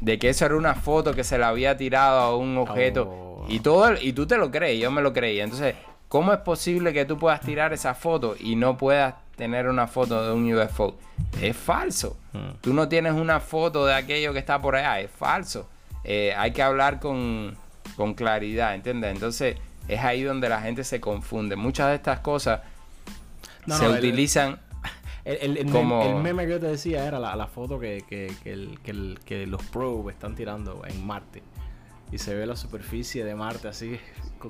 de que eso era una foto que se le había tirado a un objeto. Oh. Y, todo, y tú te lo crees, yo me lo creí. Entonces, ¿cómo es posible que tú puedas tirar esa foto y no puedas tener una foto de un UFO? Es falso. Hmm. Tú no tienes una foto de aquello que está por allá, es falso. Eh, hay que hablar con, claridad, ¿entiendes? Entonces, es ahí donde la gente se confunde. Muchas de estas cosas se utilizan... El, meme, que yo te decía era la, foto que, que, los probes están tirando en Marte. Y se ve la superficie de Marte así,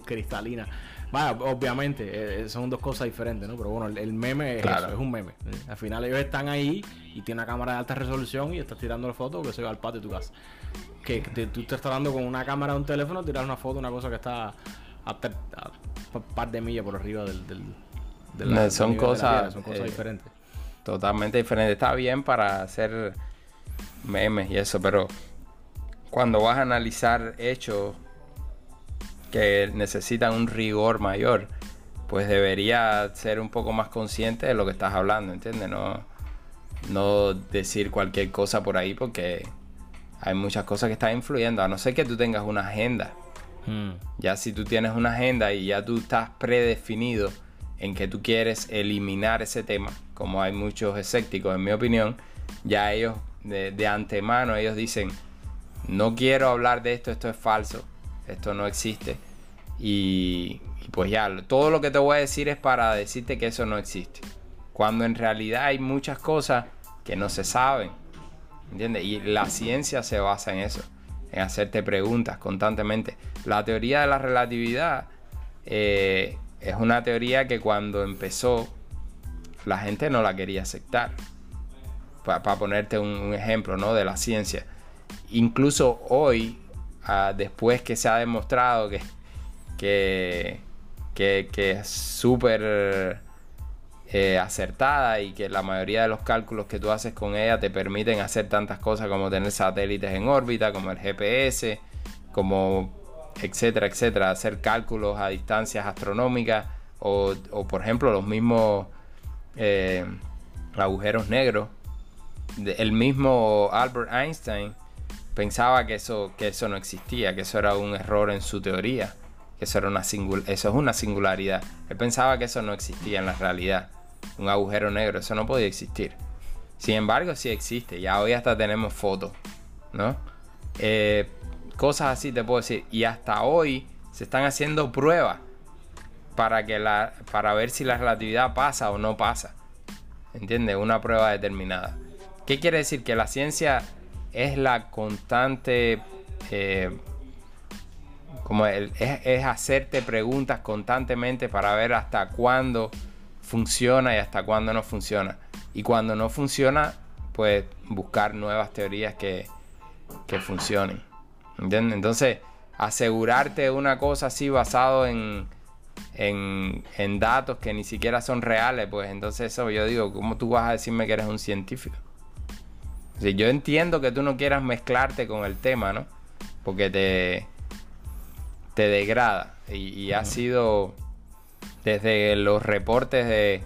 cristalina. Bueno, obviamente, eh, eh, son dos cosas diferentes, ¿no? Pero bueno, el, meme es eso, es un meme. Al final ellos están ahí y tienen una cámara de alta resolución y estás tirando la foto que se ve al patio de tu casa. Que tú te estás dando con una cámara de un teléfono, tirar una foto, una cosa que está a, un par de millas por arriba del, de la, son, cosas, son cosas eh, diferentes. Totalmente diferentes. Está bien para hacer memes y eso, pero cuando vas a analizar hechos que necesitan un rigor mayor, pues debería ser un poco más consciente de lo que estás hablando, ¿entiendes? No, no decir cualquier cosa por ahí porque hay muchas cosas que están influyendo, a no ser que tú tengas una agenda. Hmm. Ya si tú tienes una agenda y ya tú estás predefinido en que tú quieres eliminar ese tema, como hay muchos escépticos en mi opinión, ya ellos de, de antemano ellos dicen, no quiero hablar de esto, esto es falso, esto no existe. Y, pues ya, todo lo que te voy a decir es para decirte que eso no existe. Cuando en realidad hay muchas cosas que no se saben. ¿Entiendes? Y la ciencia se basa en eso, en hacerte preguntas constantemente. La teoría de la relatividad eh, es una teoría que cuando empezó la gente no la quería aceptar. Para ponerte un, ejemplo ¿no? de la ciencia. Incluso hoy, ah, después que se ha demostrado que que, que, es súper eh, acertada y que la mayoría de los cálculos que tú haces con ella te permiten hacer tantas cosas como tener satélites en órbita, como el GPS, como etcétera, etcétera, hacer cálculos a distancias astronómicas o, por ejemplo los mismos eh, agujeros negros. El mismo Albert Einstein pensaba que eso, que eso no existía, que eso era un error en su teoría que eso, era una eso es una singularidad. Él pensaba que eso no existía en la realidad. Un agujero negro, eso no podía existir. Sin embargo, sí existe. Ya hoy hasta tenemos fotos, ¿no? Eh, cosas así te puedo decir. Y hasta hoy se están haciendo pruebas para, que la, para ver si la relatividad pasa o no pasa. ¿Entiendes? Una prueba determinada. ¿Qué quiere decir? Que la ciencia es la constante eh, como es, hacerte preguntas constantemente para ver hasta cuándo funciona y hasta cuándo no funciona. Y cuando no funciona, pues buscar nuevas teorías que, que funcionen. ¿Entiendes? Entonces, asegurarte una cosa así basado en, en, en, datos que ni siquiera son reales, pues entonces eso yo digo, ¿cómo tú vas a decirme que eres un científico? Yo entiendo que tú no quieras mezclarte con el tema, ¿no? Porque te, te degrada. Y, ha sido desde los reportes de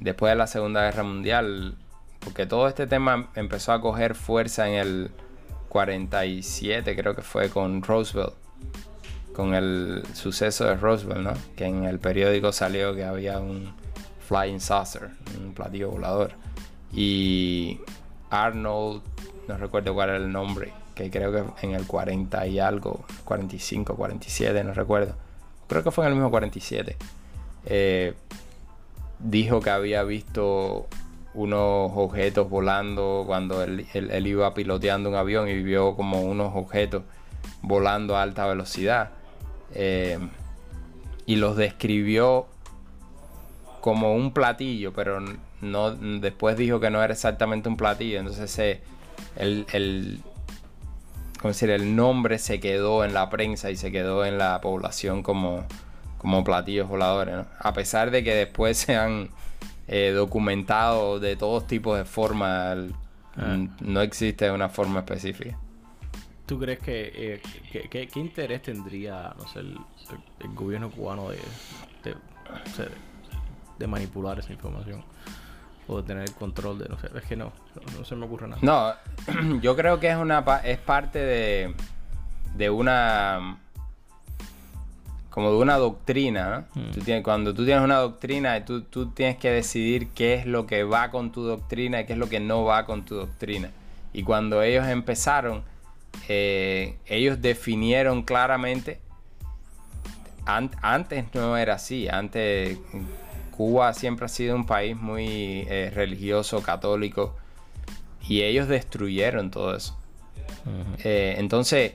después de la Segunda Guerra Mundial, porque todo este tema empezó a coger fuerza en el 47, creo que fue con Roosevelt, con el suceso de Roosevelt, ¿no? Que en el periódico salió que había un flying saucer, un platillo volador. Y Arnold, no recuerdo cuál era el nombre, que creo que en el 40 y algo, 45, 47, no recuerdo. Creo que fue en el mismo 47. Eh, dijo que había visto unos objetos volando cuando él, iba piloteando un avión y vio como unos objetos volando a alta velocidad. Eh, y los describió como un platillo, pero no, después dijo que no era exactamente un platillo. Entonces eh, el, como decir, el nombre se quedó en la prensa y se quedó en la población como, como platillos voladores, a pesar de que después se han eh, documentado de todos tipos de formas, ah. no existe una forma específica. ¿Tú crees que, eh, qué interés tendría, no sé, el, gobierno cubano de, de manipular esa información? O tener el control de no sé, es que no, no, se me ocurre nada. No, yo creo que es una es parte de de una como de una doctrina, ¿no? Mm. cuando tú tienes una doctrina, tú, tú tienes que decidir qué es lo que va con tu doctrina y qué es lo que no va con tu doctrina. Y cuando ellos empezaron, eh, ellos definieron claramente, antes no era así, antes Cuba siempre ha sido un país muy eh, religioso, católico, y ellos destruyeron todo eso. Eh, entonces,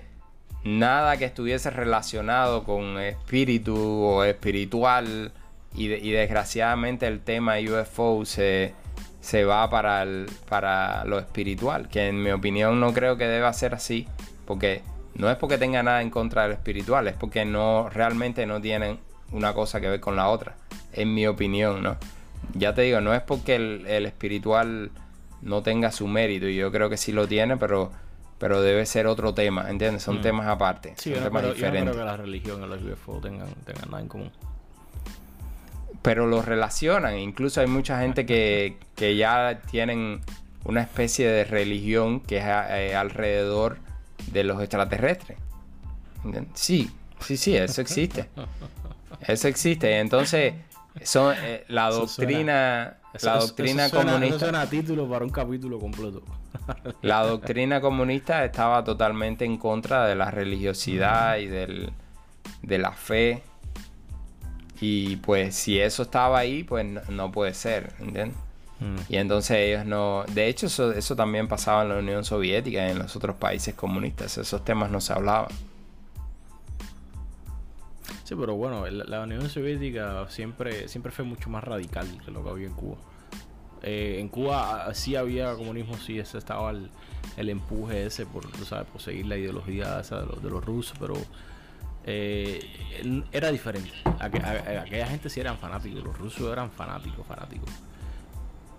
nada que estuviese relacionado con espíritu o espiritual, y, desgraciadamente el tema UFO se, se va para, el, para lo espiritual, que en mi opinión no creo que deba ser así, porque no es porque tenga nada en contra del espiritual, es porque no realmente no tienen una cosa que ver con la otra, en mi opinión, ¿no? Ya te digo, no es porque el, espiritual no tenga su mérito, y yo creo que sí lo tiene, pero, pero debe ser otro tema, ¿entiendes? Son mm. temas aparte, sí, son temas diferentes. Yo no creo que la religión y los UFO tengan, tengan nada en común pero lo relacionan. Incluso hay mucha gente que, que ya tienen una especie de religión que es eh, alrededor de los extraterrestres. Sí, sí, sí, eso existe. Eso existe. Entonces, eh, la doctrina, la doctrina comunista. título para un capítulo completo. la doctrina comunista estaba totalmente en contra de la religiosidad y del, de la fe y pues si eso estaba ahí, pues no, puede ser, ¿entiendes? Mm. Y entonces ellos no... De hecho, eso, eso también pasaba en la Unión Soviética y en los otros países comunistas. Esos temas no se hablaban. Pero bueno, la, Unión Soviética siempre, siempre fue mucho más radical que lo que había en Cuba. Eh, en Cuba ah, sí había comunismo, sí estaba el, empuje ese por, ¿sabes? por seguir la ideología de, los, rusos, pero eh, era diferente. aquella gente sí eran fanáticos, los rusos eran fanáticos, fanáticos.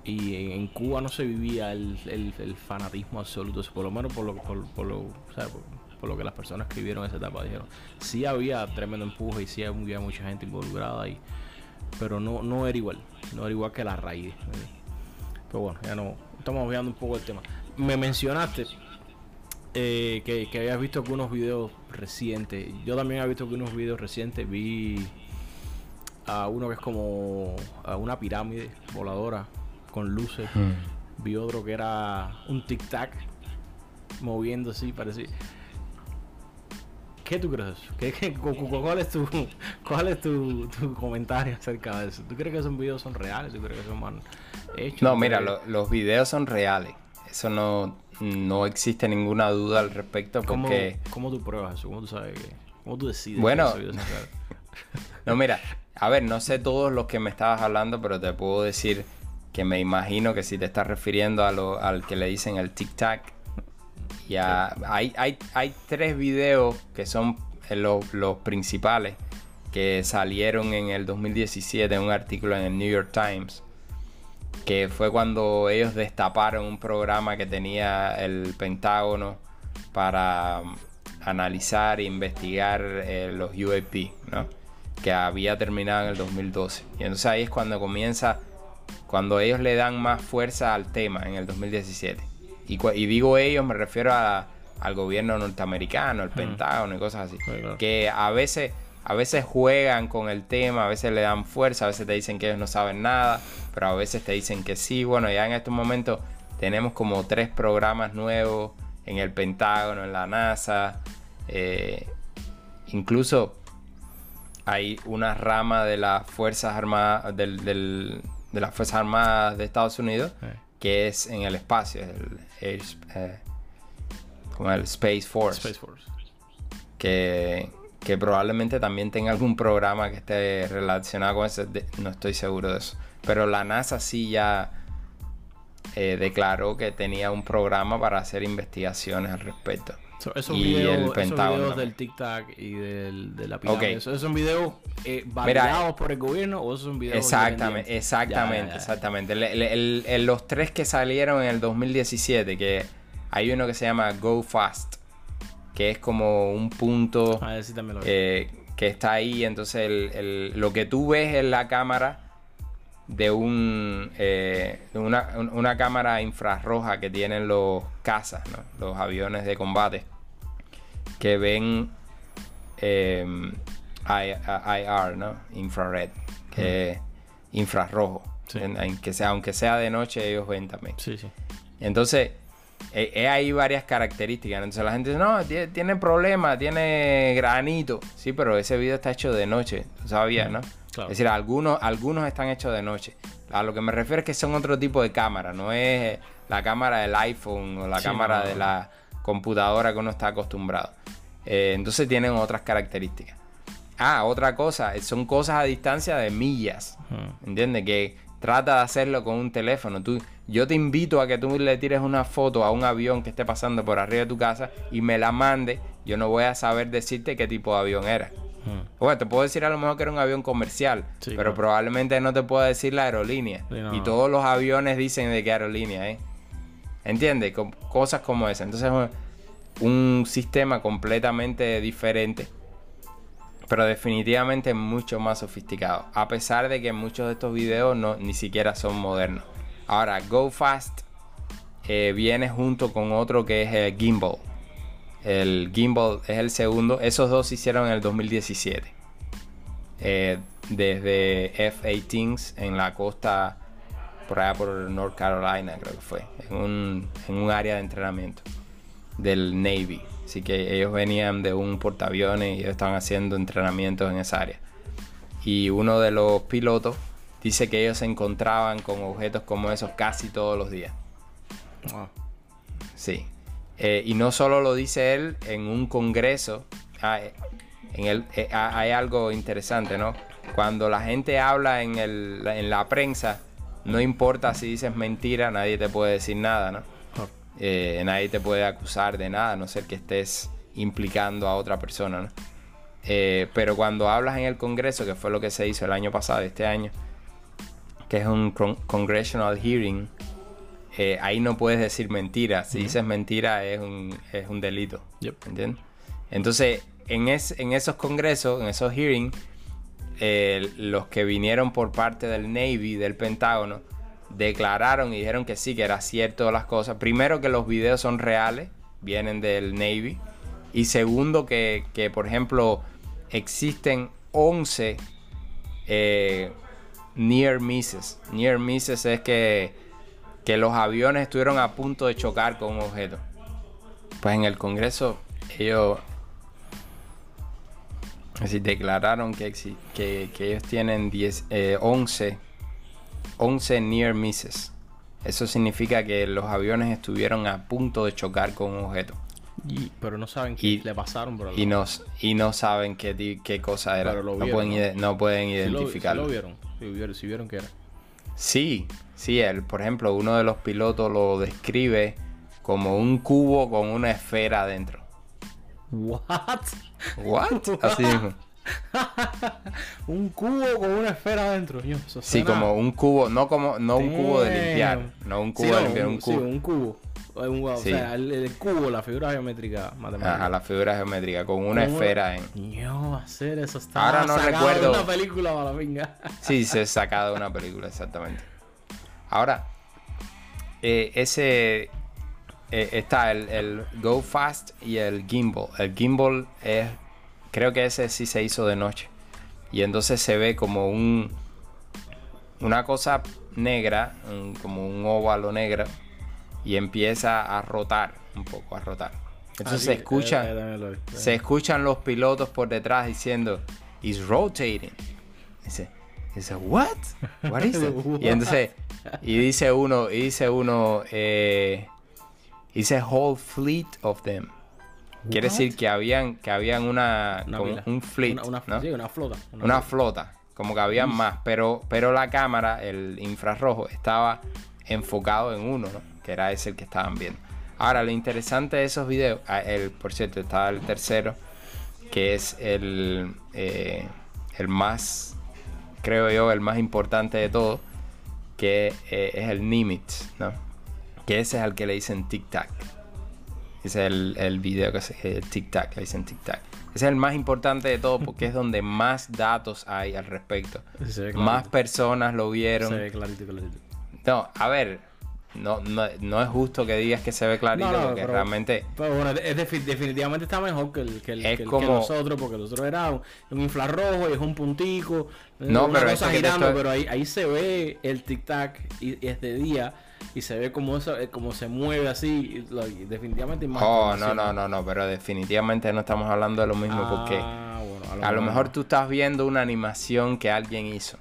Y en, Cuba no se vivía el, fanatismo absoluto, por lo menos por lo, por, lo, por, lo que las personas que vivieron esa etapa dijeron. Sí había tremendo empuje y sí había mucha gente involucrada ahí, pero no, no era igual, no era igual que la raíz. Pero bueno, ya no, estamos viendo un poco el tema. Me mencionaste eh, que, que, habías visto algunos videos recientes. Yo también había visto algunos videos recientes. Vi a uno que es como a una pirámide voladora con luces. Hmm. Vi otro que era un tic-tac moviendo así, parecía. ¿Qué tú crees? ¿Qué, cuál es, tu, cuál es tu, comentario acerca de eso? ¿Tú crees que esos videos son reales? ¿Tú crees que son hechos? No, mira, los videos son reales. Eso no, no existe ninguna duda al respecto porque... ¿Cómo, tú pruebas eso? ¿Cómo tú sabes que... ¿Cómo tú decides? Bueno... no, mira, a ver, no sé todos los que me estabas hablando, pero te puedo decir que me imagino que si te estás refiriendo a lo, al que le dicen el tic-tac, hay, hay, hay tres videos que son los, los principales que salieron en el 2017 en un artículo en el New York Times que fue cuando ellos destaparon un programa que tenía el Pentágono para um, analizar e investigar eh, los UAP, que había terminado en el 2012. Y entonces ahí es cuando comienza, cuando ellos le dan más fuerza al tema en el 2017. Y, y digo ellos, me refiero al gobierno norteamericano, el Pentágono y cosas así. Que a veces a veces juegan con el tema, a veces le dan fuerza, a veces te dicen que ellos no saben nada, pero a veces te dicen que sí. Bueno, ya en estos momentos tenemos como tres programas nuevos en el Pentágono, en la NASA. Eh, incluso hay una rama de las Fuerzas Armadas, de las Fuerzas Armadas de Estados Unidos que es en el espacio, el, eh, como el Space Force. Space Force. Que que probablemente también tenga algún programa que esté relacionado con eso, no estoy seguro de eso. Pero la NASA sí ya eh, declaró que tenía un programa para hacer investigaciones al respecto. Esos, videos, el Pentágono del Tic Tac y del, de la pirámide, ¿esos son videos eh, validados por el gobierno o esos son videos Exactamente, exactamente, exactamente. los tres que salieron en el 2017, que hay uno que se llama Go Fast que es como un punto ah, eh, que está ahí. Entonces lo que tú ves en la cámara de un eh, una, cámara infrarroja que tienen los cazas, los aviones de combate, que ven eh, IR, ¿no? infrared, que infrarrojo. sea, aunque sea de noche, ellos ven también. Sí, sí. Entonces, eh, hay varias características. Entonces la gente dice, no, tiene, problema, tiene granito. Sí, pero ese video está hecho de noche, sabías, ¿no? Es decir, algunos, algunos están hechos de noche. A lo que me refiero es que son otro tipo de cámara, no es la cámara del iPhone o la cámara de la computadora que uno está acostumbrado. Eh, entonces tienen otras características. Ah, otra cosa, son cosas a distancia de millas. ¿Entiendes? Que trata de hacerlo con un teléfono. Tú, yo te invito a que tú le tires una foto a un avión que esté pasando por arriba de tu casa y me la mande. Yo no voy a saber decirte qué tipo de avión era. Bueno, te puedo decir a lo mejor que era un avión comercial, pero probablemente no te puedo decir la aerolínea. Y todos los aviones dicen de qué aerolínea, ¿eh? ¿Entiendes? cosas como esa. Entonces, un sistema completamente diferente, pero definitivamente mucho más sofisticado. A pesar de que muchos de estos videos no, ni siquiera son modernos. Ahora, Go Fast eh, viene junto con otro que es el Gimbal. El Gimbal es el segundo. Esos dos se hicieron en el 2017. Eh, desde F-18 en la costa, por allá por North Carolina, creo que fue. En un, en un área de entrenamiento del Navy. Así que ellos venían de un portaaviones y ellos estaban haciendo entrenamientos en esa área. Y uno de los pilotos dice que ellos se encontraban con objetos como esos casi todos los días. Sí. Eh, y no solo lo dice él en un congreso. Ah, eh, en el, eh, ah, hay algo interesante, ¿no? Cuando la gente habla en, el, en la prensa, no importa si dices mentira, nadie te puede decir nada, ¿no? Eh, nadie te puede acusar de nada, a no ser que estés implicando a otra persona. Eh, pero cuando hablas en el Congreso, que fue lo que se hizo el año pasado, este año, que es un congressional hearing, eh, ahí no puedes decir mentira. Si dices mentira es un, es un delito. ¿Entiendes? Entonces, en, en esos congresos, en esos hearings, los que vinieron por parte del Navy, del Pentágono, declararon y dijeron que sí, que era cierto las cosas. Primero que los videos son reales, vienen del Navy. Y segundo que, por ejemplo, existen 11 eh, near misses. Near misses es que, que los aviones estuvieron a punto de chocar con un objeto. Pues en el Congreso ellos así, declararon que, que, ellos tienen 10, 11 11 near misses. Eso significa que los aviones estuvieron a punto de chocar con un objeto. pero no saben qué le pasaron por y no, y no saben qué, qué cosa era. no, pueden, no, pueden, identificarlo. Sí lo, vieron. Sí vieron, qué era. Sí, sí. Él, por ejemplo, uno de los pilotos lo describe como un cubo con una esfera adentro. What? What? Así mismo. un cubo con una esfera adentro. Sí, como un cubo, no como no un cubo de limpiar, no un cubo de limpiar, un cubo. Sí, un cubo. O sea, el, cubo, la figura geométrica matemática. Ajá, la figura geométrica con una esfera en. Yo, hacer eso está Ahora no recuerdo. De una película para la Sí, se sacado de una película, exactamente. Ahora, eh, ese eh, está el, el Go Fast y el Gimbal. El Gimbal es Creo que ese sí se hizo de noche. Y entonces se ve como un. Una cosa negra, como un óvalo negro. Y empieza a rotar un poco, a rotar. Entonces se escuchan. Se escuchan los pilotos por detrás diciendo. It's rotating. Dice. Dice, what? What is it? y entonces, y dice uno, y dice uno, eh, dice whole fleet of them. Quiere decir que habían, que habían una, un fleet, una, ¿no? sí, una flota. Una, flota, como que habían más, pero, pero la cámara, el infrarrojo, estaba enfocado en uno, ¿no? Que era ese el que estaban viendo. Ahora, lo interesante de esos videos, ah, el, por cierto, está el tercero, que es el, eh, el más, creo yo, el más importante de todo, que eh, es el Nimitz, ¿no? Que ese es el que le dicen tic-tac. Ese es el, el video que se el tic-tac, le dicen tic-tac. Ese es el más importante de todo porque es donde más datos hay al respecto. más personas lo vieron. Se ve clarito, clarito. No, a ver, no, no, es justo que digas que se ve clarito porque realmente. Pero bueno, es definitivamente está mejor que el que, el, que, como... nosotros, porque nosotros era un, un, infrarrojo y es un puntico. No, pero, cosa girando, pero ahí, ahí se ve el tic-tac y, y es de día y se ve como eso, eh, como se mueve así, definitivamente Oh, no, no, no, no, pero definitivamente no estamos hablando de lo mismo porque ah, A lo, mejor tú estás viendo una animación que alguien hizo.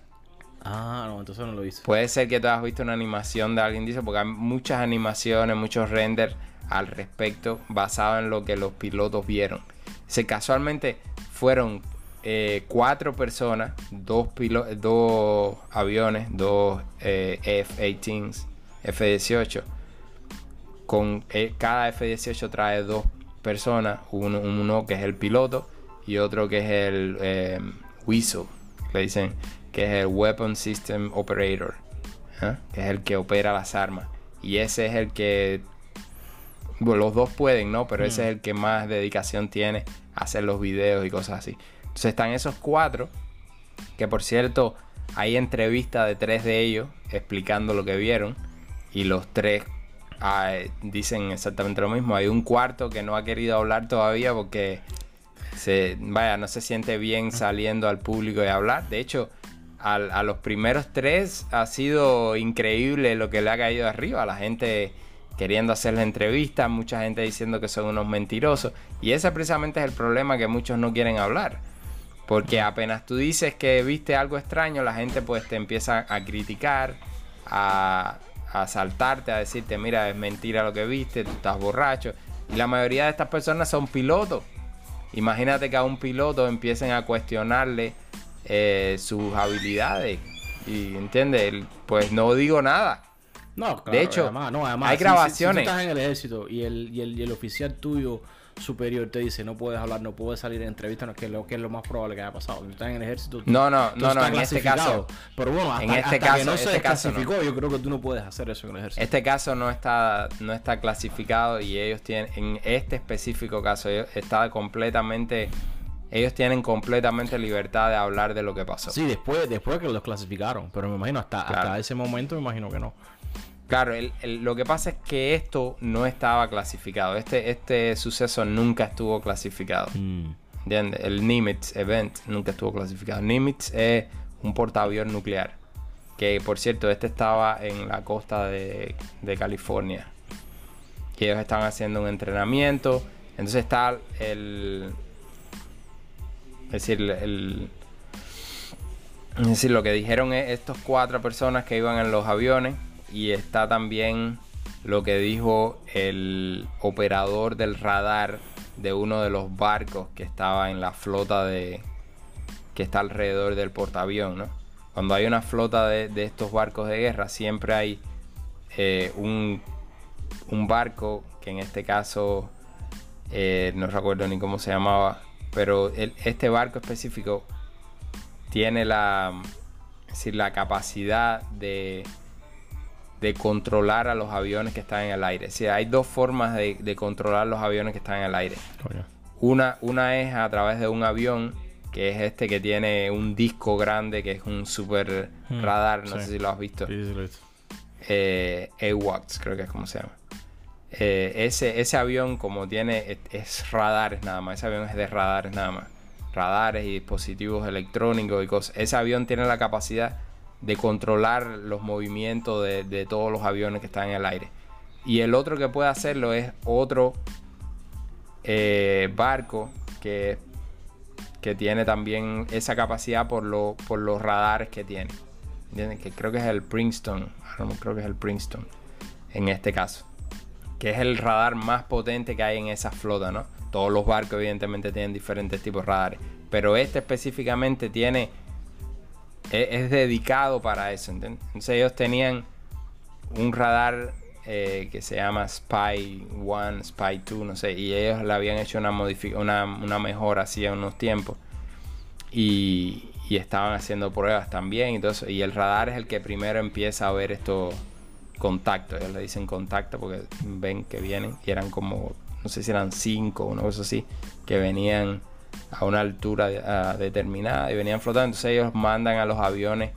Ah, no, entonces no lo hice. Puede ser que tú has visto una animación de alguien dice, porque hay muchas animaciones, muchos renders al respecto basado en lo que los pilotos vieron. Se casualmente fueron eh, cuatro personas, dos, dos aviones, dos eh, F-18s, F-18. Con eh, cada F-18 trae dos personas, uno, uno, que es el piloto y otro que es el whistle, le dicen, que es el Weapon System Operator, que es el que opera las armas. Y ese es el que bueno, los dos pueden, ¿no? Pero ese es mm. el que más dedicación tiene a hacer los videos y cosas así. Entonces están esos cuatro, que por cierto, hay entrevistas de tres de ellos explicando lo que vieron. Y los tres ah, dicen exactamente lo mismo. Hay un cuarto que no ha querido hablar todavía porque se, vaya, no se siente bien saliendo al público y hablar. De hecho, a, los primeros tres ha sido increíble lo que le ha caído arriba. La gente queriendo hacer la entrevista, mucha gente diciendo que son unos mentirosos. Y ese precisamente es el problema que muchos no quieren hablar. Porque apenas tú dices que viste algo extraño, la gente pues te empieza a criticar, a, a saltarte, a decirte, mira, es mentira lo que viste, tú estás borracho. Y la mayoría de estas personas son pilotos. Imagínate que a un piloto empiecen a cuestionarle eh, sus habilidades. Y entiende, pues no digo nada. No, claro, de hecho, hay grabaciones. Si, estás en el ejército y el, y el, y el oficial tuyo superior te dice no puedes hablar, no puedes salir en entrevista, que es lo que es lo más probable que haya pasado. Estás en el ejército, no, no, no, no, en este caso. Pero bueno, hasta, en este caso, que no se este desclasificó, yo creo que tú no puedes hacer eso en el ejército. Este caso no está, no está clasificado y ellos tienen, en este específico caso, está completamente ellos tienen completamente libertad de hablar de lo que pasó. Sí, después, después que los clasificaron, pero me imagino hasta, hasta ese momento me imagino que no. Claro, lo que pasa es que esto no estaba clasificado. Este, este suceso nunca estuvo clasificado. Mm. El Nimitz Event nunca estuvo clasificado. Nimitz es un portaavión nuclear. Que por cierto, este estaba en la costa de, California. Y ellos estaban haciendo un entrenamiento. Entonces está el. Es decir, el. Es decir, lo que dijeron es estos cuatro personas que iban en los aviones y está también lo que dijo el operador del radar de uno de los barcos que estaba en la flota de que está alrededor del portaavión. Cuando hay una flota de, estos barcos de guerra, siempre hay eh, un, un, barco que en este caso eh, no recuerdo ni cómo se llamaba, pero este barco específico tiene la, la capacidad de de controlar a los aviones que están en el aire. O hay dos formas de, controlar los aviones que están en el aire. Una, una es a través de un avión, que es este que tiene un disco grande, que es un super hmm, radar, no sé si lo has visto. Sí, sí, lo he visto. Eh, AWACS, creo que es como se llama. Eh, ese, ese avión, como tiene, es, radares nada más. Ese avión es de radares nada más. Radares y dispositivos electrónicos y cosas. Ese avión tiene la capacidad de controlar los movimientos de, todos los aviones que están en el aire. Y el otro que puede hacerlo es otro eh, barco que, que tiene también esa capacidad por, por los radares que tiene. Que creo que es el Princeton. Creo que es el Princeton en este caso. Que es el radar más potente que hay en esa flota, ¿no? Todos los barcos evidentemente tienen diferentes tipos de radares. Pero este específicamente tiene es, dedicado para eso. Entonces ellos tenían un radar eh, que se llama Spy 1, Spy 2, no sé, y ellos le habían hecho una, una, una mejora hacía unos tiempos. Y, y, estaban haciendo pruebas también. Y, y el radar es el que primero empieza a ver estos contactos. Ellos le dicen contacto porque ven que vienen. Y eran como, no sé si eran cinco o una cosa así, que venían a una altura determinada y venían flotando. Entonces ellos mandan a los aviones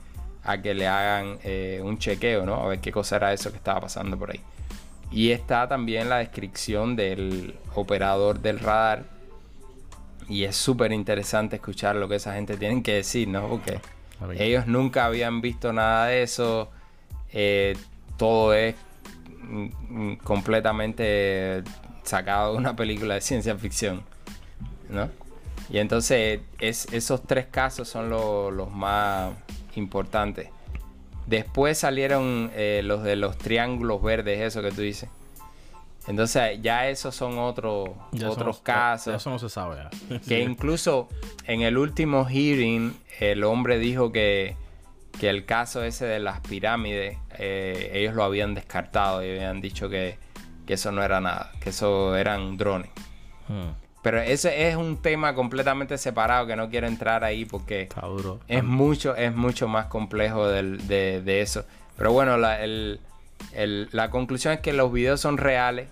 a que le hagan eh, un chequeo, ¿no? A ver qué cosa era eso que estaba pasando por ahí. Y está también la descripción del operador del radar. Y es súper interesante escuchar lo que esa gente tiene que decir, ¿no? Porque ellos nunca habían visto nada de eso. Eh, todo es mm, mm, completamente sacado de una película de ciencia ficción, ¿no? Y entonces es, esos tres casos son los más importantes. Después salieron eh, los de los triángulos verdes, eso que tú dices. Entonces ya esos son otros casos. Eso no se sabe. Que incluso en el último hearing el hombre dijo que, que el caso ese de las pirámides, eh, ellos lo habían descartado y habían dicho que, que, eso no era nada, que eso eran drones. Hmm. Pero ese es un tema completamente separado que no quiero entrar ahí porque es mucho, es mucho más complejo de, de, eso. Pero bueno, la, el, la conclusión es que los videos son reales.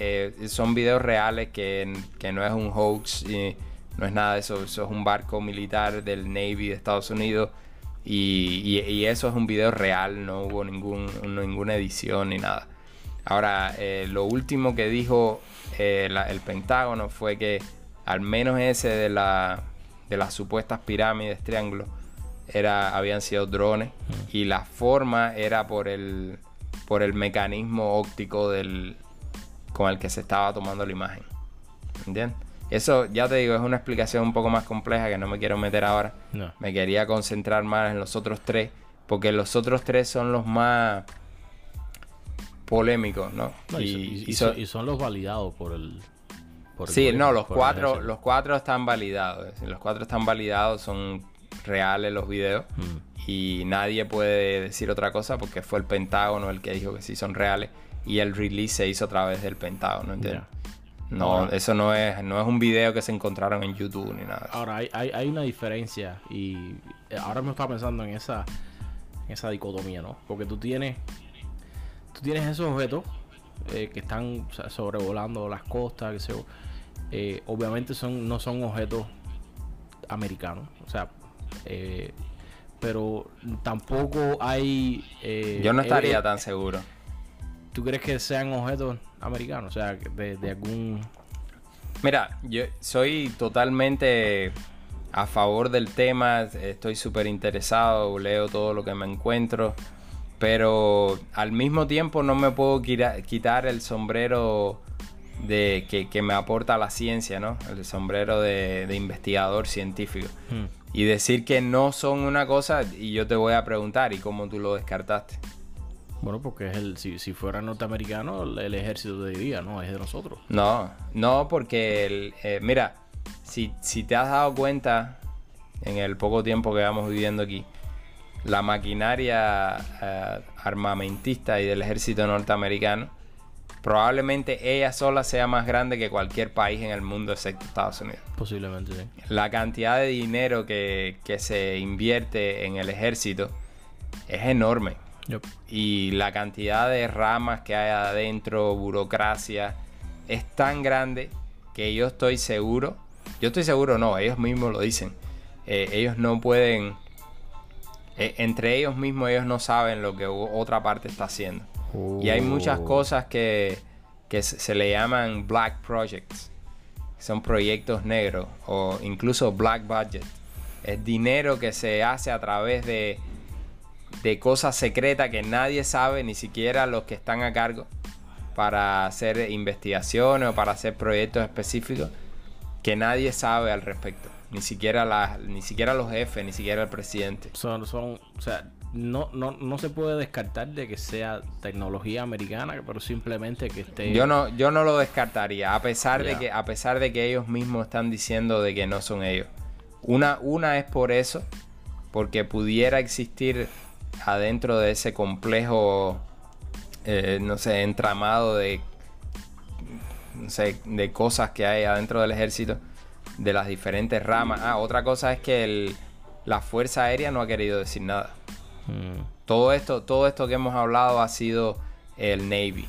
Eh, son videos reales que, no es un hoax y no es nada de eso. Eso es un barco militar del Navy de Estados Unidos. Y, eso es un video real, no hubo ningún, ninguna edición ni nada. Ahora, eh, lo último que dijo eh, el Pentágono fue que al menos ese de, la, de las supuestas pirámides, triángulos, era, habían sido drones y la forma era por el, por el mecanismo óptico del, con el que se estaba tomando la imagen. ¿Entiendes? Eso, ya te digo, es una explicación un poco más compleja que no me quiero meter ahora. Me quería concentrar más en los otros tres, porque los otros tres son los más polémicos, ¿no? y, son, los validados por el... sí, no, los cuatro, los cuatro están validados. Los cuatro están validados, son reales los videos. Mm y nadie puede decir otra cosa porque fue el Pentágono el que dijo que sí son reales y el release se hizo a través del Pentágono, ¿entiendes? No, eso no es, no es un video que se encontraron en YouTube ni nada. Ahora, hay, hay, una diferencia y ahora me estaba pensando en esa, esa dicotomía, ¿no? Porque tú tienes, tú tienes esos objetos eh, que están sobrevolando las costas, que se, eh, obviamente son, no son objetos americanos, o sea, eh, pero tampoco hay... Yo no estaría tan seguro. ¿Tú crees que sean objetos americanos? O sea, de, algún... Mira, yo soy totalmente a favor del tema, estoy súper interesado, leo todo lo que me encuentro, pero al mismo tiempo no me puedo quitar el sombrero de que, me aporta la ciencia, ¿no? El sombrero de, investigador científico. Hmm y decir que no son una cosa y yo te voy a preguntar, ¿y cómo tú lo descartaste? Bueno, porque es el, si, fuera norteamericano, el, ejército diría, no, es de nosotros. No, no, porque, el, eh, mira, si, si te has dado cuenta en el poco tiempo que vamos viviendo aquí, la maquinaria eh, armamentista y del ejército norteamericano Probablemente ella sola sea más grande que cualquier país en el mundo excepto Estados Unidos. Posiblemente, sí. La cantidad de dinero que, se invierte en el ejército es enorme. Y la cantidad de ramas que hay adentro, burocracia, es tan grande que yo estoy seguro, yo estoy seguro, no, ellos mismos lo dicen, eh, ellos no pueden, eh, entre ellos mismos ellos no saben lo que otra parte está haciendo. Y hay muchas oh. cosas que, se, le llaman black projects. Son proyectos negros o incluso black budget. Es dinero que se hace a través de, de cosas secretas que nadie sabe, ni siquiera los que están a cargo, para hacer investigaciones o para hacer proyectos específicos que nadie sabe al respecto. Ni siquiera, la, ni siquiera los jefes, ni siquiera el presidente. Son, son, o sea, no, no, no se puede descartar de que sea tecnología americana, pero simplemente que esté. Yo no, yo no lo descartaría, a pesar de que, a pesar de que ellos mismos están diciendo de que no son ellos. Una, una es por eso, porque pudiera existir adentro de ese complejo, eh, no sé, entramado de, no sé, de cosas que hay adentro del ejército, de las diferentes ramas. Ah, otra cosa es que el, la Fuerza Aérea no ha querido decir nada. Todo esto, todo esto que hemos hablado ha sido el Navy.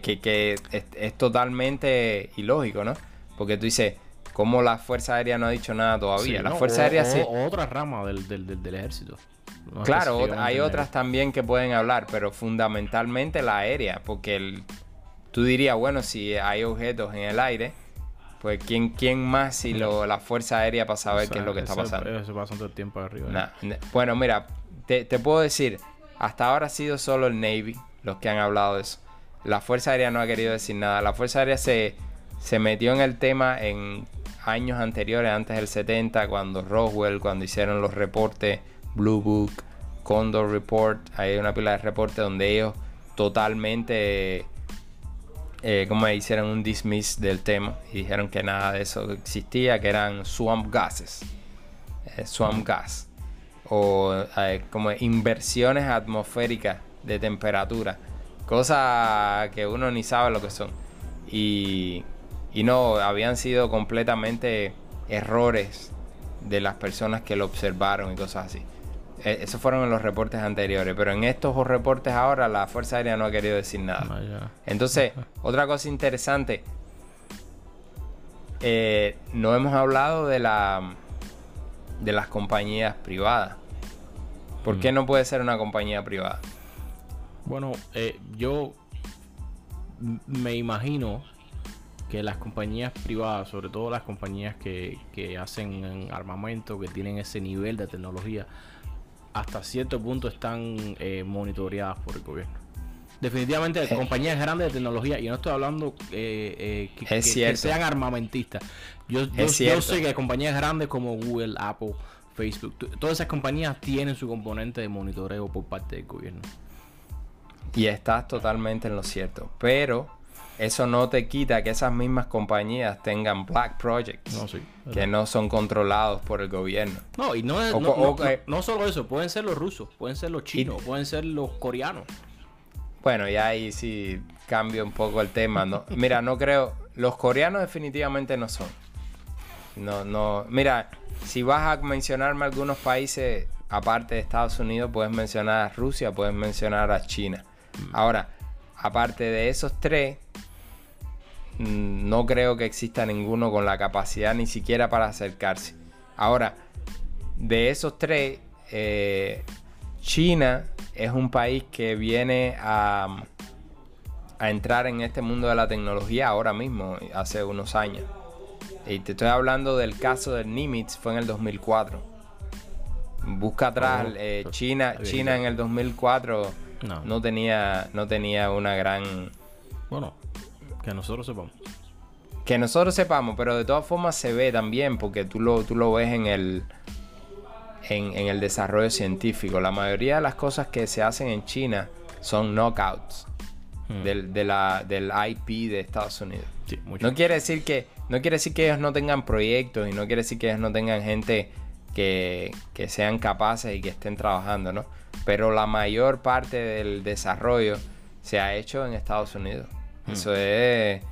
que, es, totalmente ilógico, ¿no? Porque tú dices, ¿cómo la Fuerza Aérea no ha dicho nada todavía? la Fuerza Aérea sí. otra rama del, ejército. claro, hay otras también que pueden hablar, pero fundamentalmente la aérea, porque el, tú dirías, bueno, si hay objetos en el aire, pues ¿quién, quién más si lo, la Fuerza Aérea para saber qué es lo que está pasando? Eso pasa todo el tiempo arriba. ¿eh? Bueno, mira, te, puedo decir, hasta ahora ha sido solo el Navy los que han hablado de eso. La Fuerza Aérea no ha querido decir nada. La Fuerza Aérea se, se metió en el tema en años anteriores, antes del 70, cuando Roswell, cuando hicieron los reportes Blue Book, Condor Report, hay una pila de reportes donde ellos totalmente, eh, como hicieron un dismiss del tema y dijeron que nada de eso existía, que eran swamp gases, eh, swamp gas, o eh, como inversiones atmosféricas de temperatura, cosas que uno ni sabe lo que son. Y, y no, habían sido completamente errores de las personas que lo observaron y cosas así. Eh, esos fueron en los reportes anteriores, pero en estos reportes ahora la Fuerza Aérea no ha querido decir nada. Ah, Entonces, otra cosa interesante, eh, no hemos hablado de la de las compañías privadas. ¿Por qué Mm. no puede ser una compañía privada? Bueno, eh, yo me imagino que las compañías privadas, sobre todo las compañías que, que hacen armamento, que tienen ese nivel de tecnología, hasta cierto punto están eh, monitoreadas por el gobierno. Definitivamente, Eh. compañías grandes de tecnología, y no estoy hablando eh, eh, que, Es que- que cierto. sean armamentistas. Yo, yo, yo sé que compañías grandes como Google, Apple, Facebook, todas esas compañías tienen su componente de monitoreo por parte del gobierno. Y estás totalmente en lo cierto. Pero eso no te quita que esas mismas compañías tengan black projects No, sí. que no son controlados por el gobierno. No, y no, es, O no, no- o que- no- no solo eso, pueden ser los rusos, pueden ser los chinos, pueden ser los coreanos. Bueno, y ahí sí cambia un poco el tema, ¿no? Mira, no creo. Los coreanos definitivamente no son. No, no. Mira, si vas a mencionarme algunos países aparte de Estados Unidos, puedes mencionar a Rusia, puedes mencionar a China. Ahora, aparte de esos tres, mm, no creo que exista ninguno con la capacidad ni siquiera para acercarse. Ahora, de esos tres, eh, China es un país que viene a, a entrar en este mundo de la tecnología ahora mismo, hace unos años. Y te estoy hablando del caso del Nimitz, fue en el 2004. Busca atrás, Oh, eh, pues, China. China en el 2004 No. no tenía, no tenía una gran... Bueno, que nosotros sepamos. Que nosotros sepamos, pero de todas formas se ve también, porque tú lo, tú lo ves en el, en, en el desarrollo científico. La mayoría de las cosas que se hacen en China son knockouts Hmm. del, de la- del IP de Estados Unidos. Sí. No quiere decir que no quiere decir que ellos no tengan proyectos y no quiere decir que ellos no tengan gente que, que sean capaces y que estén trabajando, ¿no? Pero la mayor parte del desarrollo se ha hecho en Estados Unidos. Eso es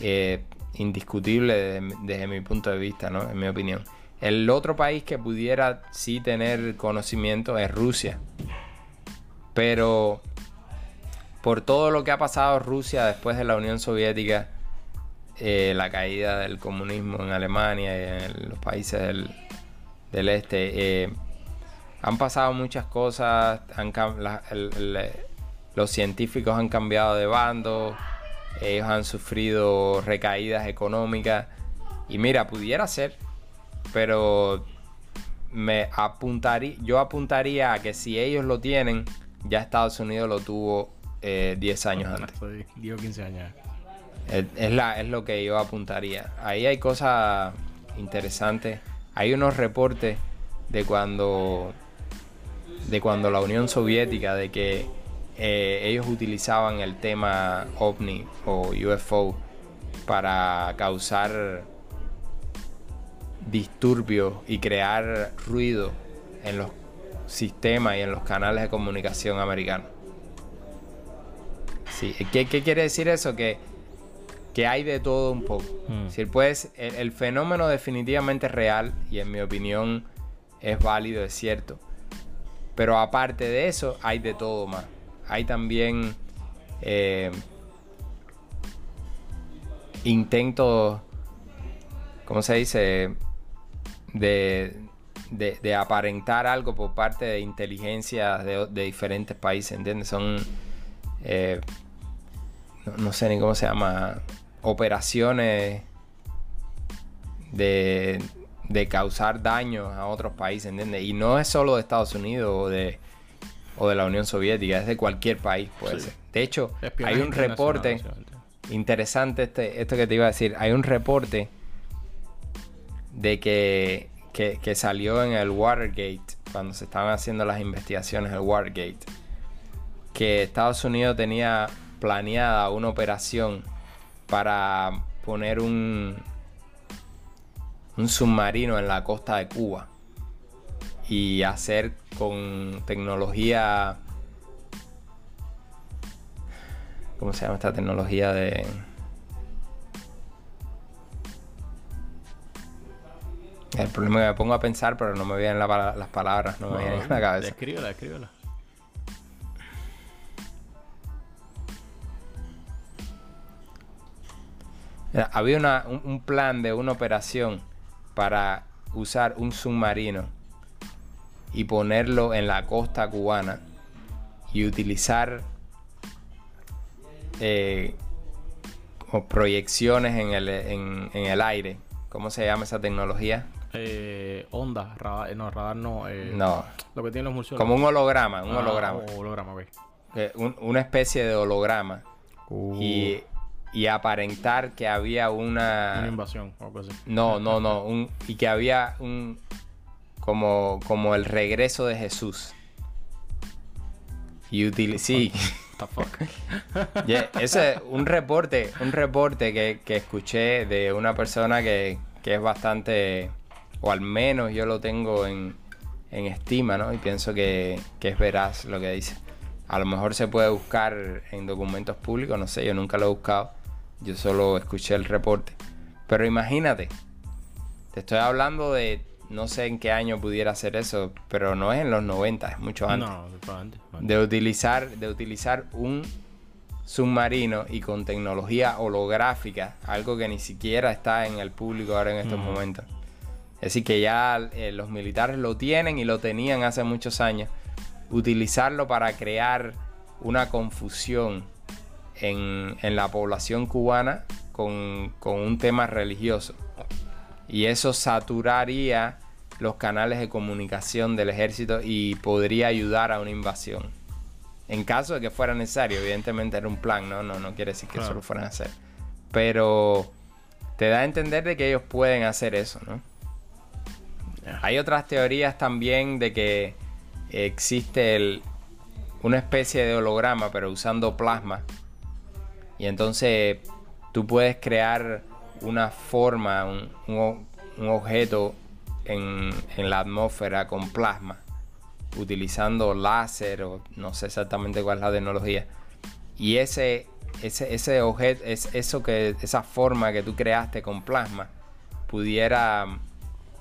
eh, indiscutible desde, mi punto de vista, ¿no? En mi opinión. El otro país que pudiera sí tener conocimiento es Rusia. Pero por todo lo que ha pasado Rusia después de la Unión Soviética, eh, la caída del comunismo en Alemania y en los países del, del este, eh, han pasado muchas cosas, han la- los científicos han cambiado de bando, ellos han sufrido recaídas económicas y mira, pudiera ser, pero me apuntaría, yo apuntaría a que si ellos lo tienen, ya Estados Unidos lo tuvo eh, 10 años antes. Soy 10 o 15 años. Es, es la, es lo que yo apuntaría. Ahí hay cosas interesantes. Hay unos reportes de cuando de cuando la Unión Soviética, de que eh, ellos utilizaban el tema ovni o UFO para causar disturbios y crear ruido en los sistemas y en los canales de comunicación americanos. Sí, ¿qué, qué quiere decir eso? Que, que hay de todo un poco. Hmm. Si pues, el, el fenómeno definitivamente es real y en mi opinión es válido, es cierto. Pero aparte de eso, hay de todo más. Hay también eh, intentos, ¿cómo se dice? De, de, aparentar algo por parte de inteligencias de, diferentes países, ¿entiendes? Son, eh, no, sé ni cómo se llama, operaciones de, de causar daños a otros países, ¿entiendes? Y no es solo de Estados Unidos o de, o de la Unión Soviética, es de cualquier país, puede Sí. ser. De hecho, Espionaje hay un reporte interesante este, esto que te iba a decir. Hay un reporte de que, que, salió en el Watergate, cuando se estaban haciendo las investigaciones del Watergate, que Estados Unidos tenía planeada una operación para poner un, un submarino en la costa de Cuba y hacer con tecnología ¿cómo se llama esta tecnología de el problema es que me pongo a pensar pero no me vienen las palabras no, me vienen en la cabeza. escríbela escríbela había un, plan de una operación para usar un submarino y ponerlo en la costa cubana y utilizar eh, proyecciones en el, en, el, aire. ¿Cómo se llama esa tecnología? Eh, onda, radar, no, radar no. Eh, no. Lo que tienen los Como un holograma, un ah, holograma. holograma eh, una especie de holograma. Uh. Y y aparentar que había una... Una invasión o algo así. No, no, no. Un, y que había un... Como, como el regreso de Jesús. Y util sí. ese un reporte, un reporte que, que escuché de una persona que, que, es bastante, o al menos yo lo tengo en, en estima, ¿no? Y pienso que, que es veraz lo que dice. A lo mejor se puede buscar en documentos públicos, no sé, yo nunca lo he buscado yo solo escuché el reporte. Pero imagínate, te estoy hablando de no sé en qué año pudiera hacer eso, pero no es en los 90, es mucho antes. No, antes, De utilizar, de utilizar un submarino y con tecnología holográfica, algo que ni siquiera está en el público ahora en estos momentos. Es decir, que ya eh, los militares lo tienen y lo tenían hace muchos años. Utilizarlo para crear una confusión en, la población cubana con, un tema religioso. Y eso saturaría los canales de comunicación del ejército y podría ayudar a una invasión. En caso de que fuera necesario, evidentemente era un plan, ¿no? No, no quiere decir que eso lo fueran a hacer. Pero te da a entender de que ellos pueden hacer eso, ¿no? Hay otras teorías también de que existe una especie de holograma, pero usando plasma, y entonces tú puedes crear una forma, un, objeto en, la atmósfera con plasma, utilizando láser o no sé exactamente cuál es la tecnología. Y ese, ese, ese objeto, es eso que, esa forma que tú creaste con plasma, pudiera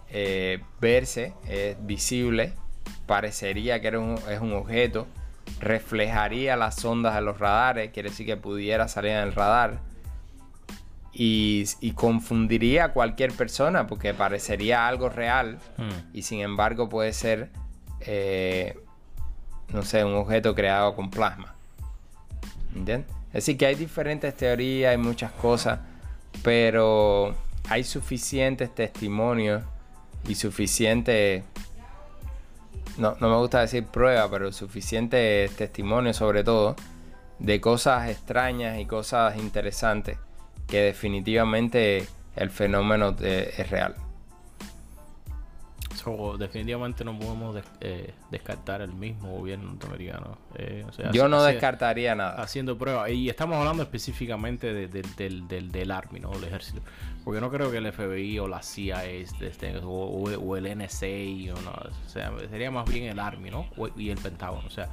eh, verse, es visible, parecería que es un objeto reflejaría las ondas de los radares, quiere decir que pudiera salir en el radar. Y, confundiría a cualquier persona porque parecería algo real hmm. y sin embargo puede ser, eh, no sé, un objeto creado con plasma. ¿Entiendes? Es decir, que hay diferentes teorías, hay muchas cosas, pero hay suficientes testimonios y suficiente no, me gusta decir prueba, pero suficiente testimonio sobre todo de cosas extrañas y cosas interesantes que definitivamente el fenómeno es real. definitivamente no podemos eh, descartar el mismo gobierno norteamericano. Eh, Yo no descartaría nada. Haciendo pruebas. Y estamos hablando específicamente del, del, del Army, ¿no? Del ejército. Porque no creo que el FBI o la CIA este, o, el NSA o no, o sea, sería más bien el Army, ¿no? y el Pentágono, o sea.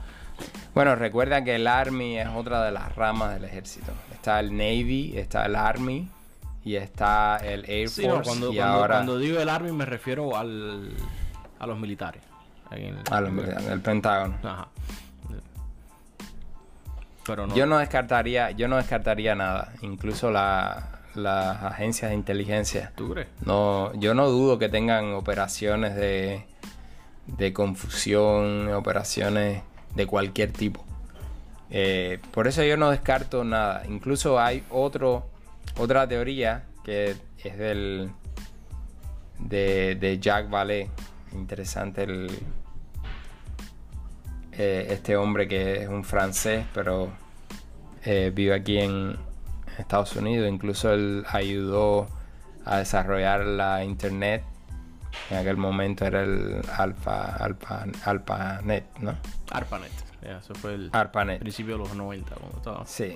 Bueno, recuerda que el Army es otra de las ramas del ejército. Está el Navy, está el Army y está el Air Force. cuando, y ahora... cuando digo el Army me refiero al, a los militares. a los militares, el Pentágono. Ajá. Pero no. Yo no descartaría, yo no descartaría nada. Incluso la, las agencias de inteligencia. ¿Tú crees? No, yo no dudo que tengan operaciones de, de confusión, operaciones de cualquier tipo. Eh, por eso yo no descarto nada. Incluso hay otro, otra teoría que es del de, Jacques Vallée. Interesante el, eh, este hombre que es un francés, pero eh, vive aquí en, Estados Unidos. Incluso él ayudó a desarrollar la internet En aquel momento era el Alpha, AlphaNet, ¿no? ARPANET. eso fue el ARPANET. principio de los 90 cuando estaba. Sí.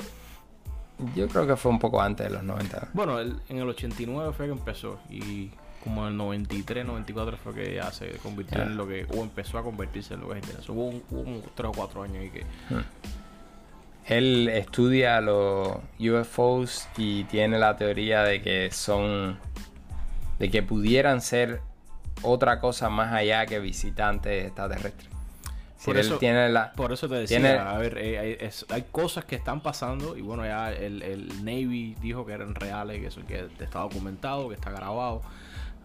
Yo creo que fue un poco antes de los 90. Bueno, en el 89 fue que empezó y como en el 93, 94 fue que ya se convirtió en lo que, o empezó a convertirse en lo que es internet. Hubo, un, hubo 3 o 4 años y que... Hmm. Él estudia los UFOs y tiene la teoría de que son, de que pudieran ser otra cosa más allá que visitantes extraterrestres. Por, eso, tiene la, por eso te decía, a ver, eh, hay, cosas que están pasando y bueno, ya el, el, Navy dijo que eran reales, que eso que está documentado, que está grabado.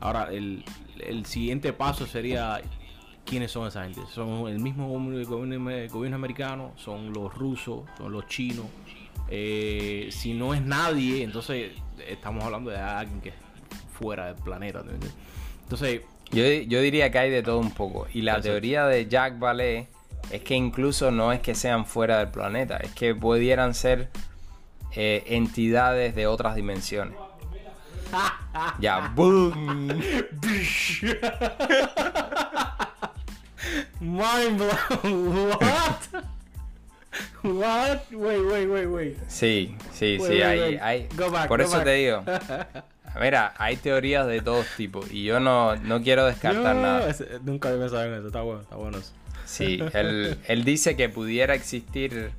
Ahora, el, el siguiente paso sería quiénes son esa gente. Son el mismo gobierno, americano, son los rusos, son los chinos. Eh, si no es nadie, entonces estamos hablando de alguien que es fuera del planeta. Entonces... Yo, yo, diría que hay de todo un poco. Y la teoría de Jack Ballet es que incluso no es que sean fuera del planeta, es que pudieran ser eh, entidades de otras dimensiones. ya, boom. Mind blown. What? What? Wait, wait, wait, wait. Sí, sí, sí, hay, hay. Por eso te digo. Mira, hay teorías de todos tipos y yo no, no quiero descartar nada. nunca me saben eso, está bueno, está bueno eso. Sí, él, él dice que pudiera existir,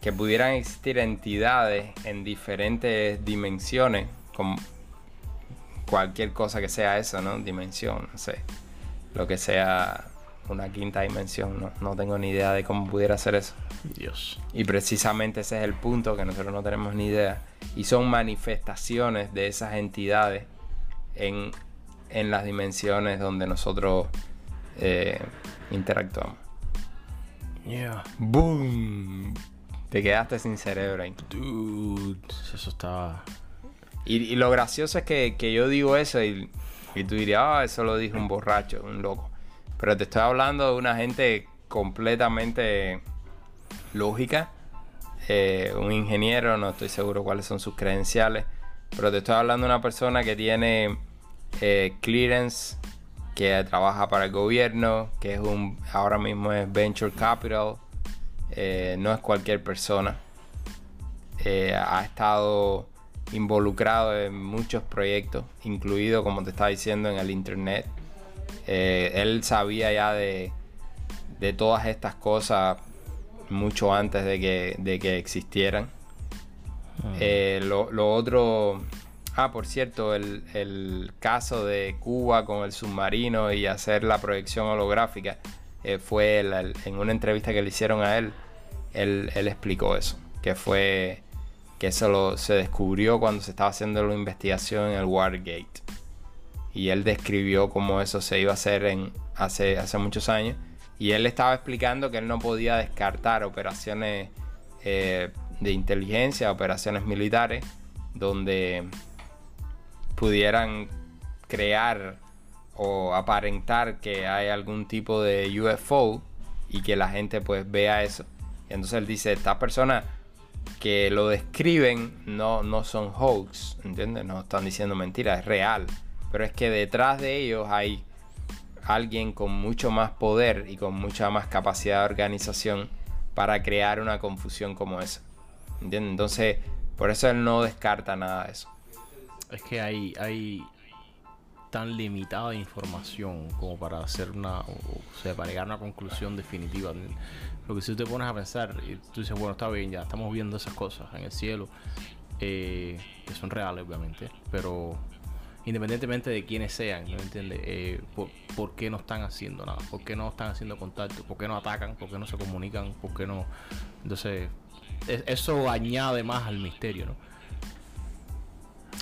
que pudieran existir entidades en diferentes dimensiones, con cualquier cosa que sea eso, ¿no? Dimensión, no sé lo que sea una quinta dimensión. No, no tengo ni idea de cómo pudiera ser eso. Dios. Y precisamente ese es el punto que nosotros no tenemos ni idea. Y son manifestaciones de esas entidades en, en las dimensiones donde nosotros eh, interactuamos. Yeah. ¡Boom! Te quedaste sin cerebro ahí. Dude, eso está. Y, y lo gracioso es que, que yo digo eso y y tú dirías, ah, eso lo dijo un borracho, un loco. Pero te estoy hablando de una gente completamente lógica. Eh, un ingeniero, no estoy seguro cuáles son sus credenciales. Pero te estoy hablando de una persona que tiene eh, clearance, que trabaja para el gobierno, que es un ahora mismo es venture capital. Eh, no es cualquier persona. ha estado involucrado en muchos proyectos, incluido, como te estaba diciendo, en el Internet. Eh, él sabía ya de, de, todas estas cosas mucho antes de que, de que existieran. Ah. Eh, lo, otro... Ah, por cierto, el, caso de Cuba con el submarino y hacer la proyección holográfica eh, fue en una entrevista que le hicieron a él, él, él explicó eso, que fue que eso se descubrió cuando se estaba haciendo la investigación en el Watergate. Y él describió cómo eso se iba a hacer en, hace, hace muchos años. Y él estaba explicando que él no podía descartar operaciones eh, de inteligencia, operaciones militares, donde pudieran crear o aparentar que hay algún tipo de UFO y que la gente pues vea eso. Y entonces él dice, esta persona que lo describen no, no son hoax, ¿entiendes? No están diciendo mentiras, es real. Pero es que detrás de ellos hay alguien con mucho más poder y con mucha más capacidad de organización para crear una confusión como esa. ¿Entiendes? Entonces, por eso él no descarta nada de eso. Es que hay, hay tan limitada información como para hacer una, o sea, para llegar a una conclusión definitiva. Porque si tú te pones a pensar y tú dices, bueno, está bien, ya estamos viendo esas cosas en el cielo, eh, que son reales, obviamente, pero independientemente de quiénes sean, ¿no entiendes? Eh, por, qué no están haciendo nada? ¿Por qué no están haciendo contacto? ¿Por qué no atacan? ¿Por qué no se comunican? ¿Por qué no...? Entonces, eso añade más al misterio, ¿no?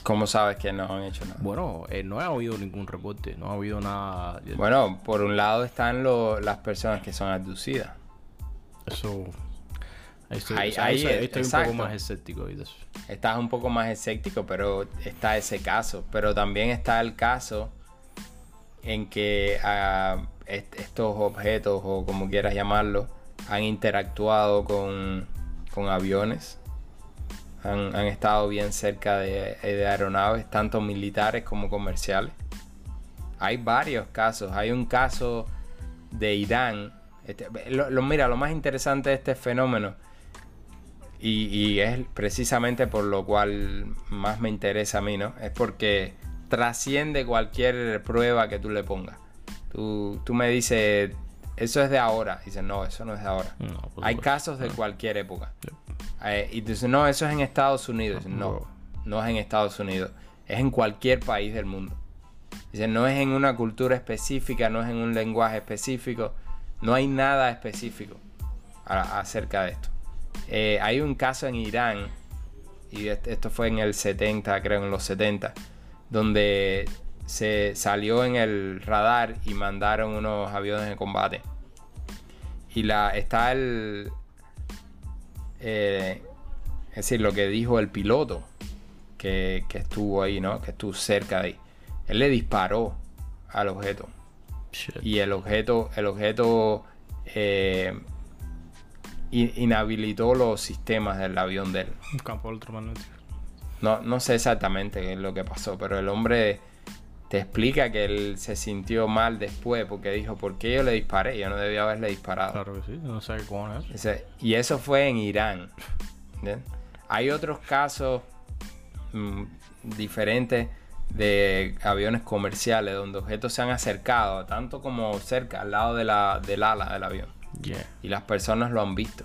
¿Cómo sabes que no han hecho nada? Bueno, eh, no ha habido ningún reporte, no ha habido nada... Bueno, por un lado están las personas que son abducidas. Eso. Ahí estoy, un poco más escéptico. Estás un poco más escéptico, pero está ese caso. Pero también está el caso en que ah, estos objetos, o como quieras llamarlo, han interactuado con, con aviones. Han, estado bien cerca de, de, aeronaves, tanto militares como comerciales. Hay varios casos. Hay un caso de Irán. Este, lo, mira, lo más interesante de este fenómeno, y, y, es precisamente por lo cual más me interesa a mí, ¿no? Es porque trasciende cualquier prueba que tú le pongas. Tú, tú me dices, eso es de ahora. Dices, no, eso no es de ahora. Hay casos de cualquier época. Eh, y dices, no, eso es en Estados Unidos. No, no es en Estados Unidos. Es en cualquier país del mundo. Dice, no es en una cultura específica, no es en un lenguaje específico. No hay nada específico acerca de esto. Eh, hay un caso en Irán, y esto fue en el 70, creo, en los 70, donde se salió en el radar y mandaron unos aviones de combate. Y la, está el... Eh, es decir, lo que dijo el piloto que, estuvo ahí, ¿no? Que estuvo cerca de ahí. Él le disparó al objeto. Y el objeto, el objeto eh, inhabilitó los sistemas del avión de él. Un campo electromagnético. No, no sé exactamente qué es lo que pasó, pero el hombre te explica que él se sintió mal después porque dijo, ¿por qué yo le disparé? Yo no debía haberle disparado. Claro que sí, no sé cómo es. Y eso fue en Irán. Hay otros casos mm, diferentes de aviones comerciales donde objetos se han acercado, tanto como cerca, al lado de la, del ala del avión. Y las personas lo han visto.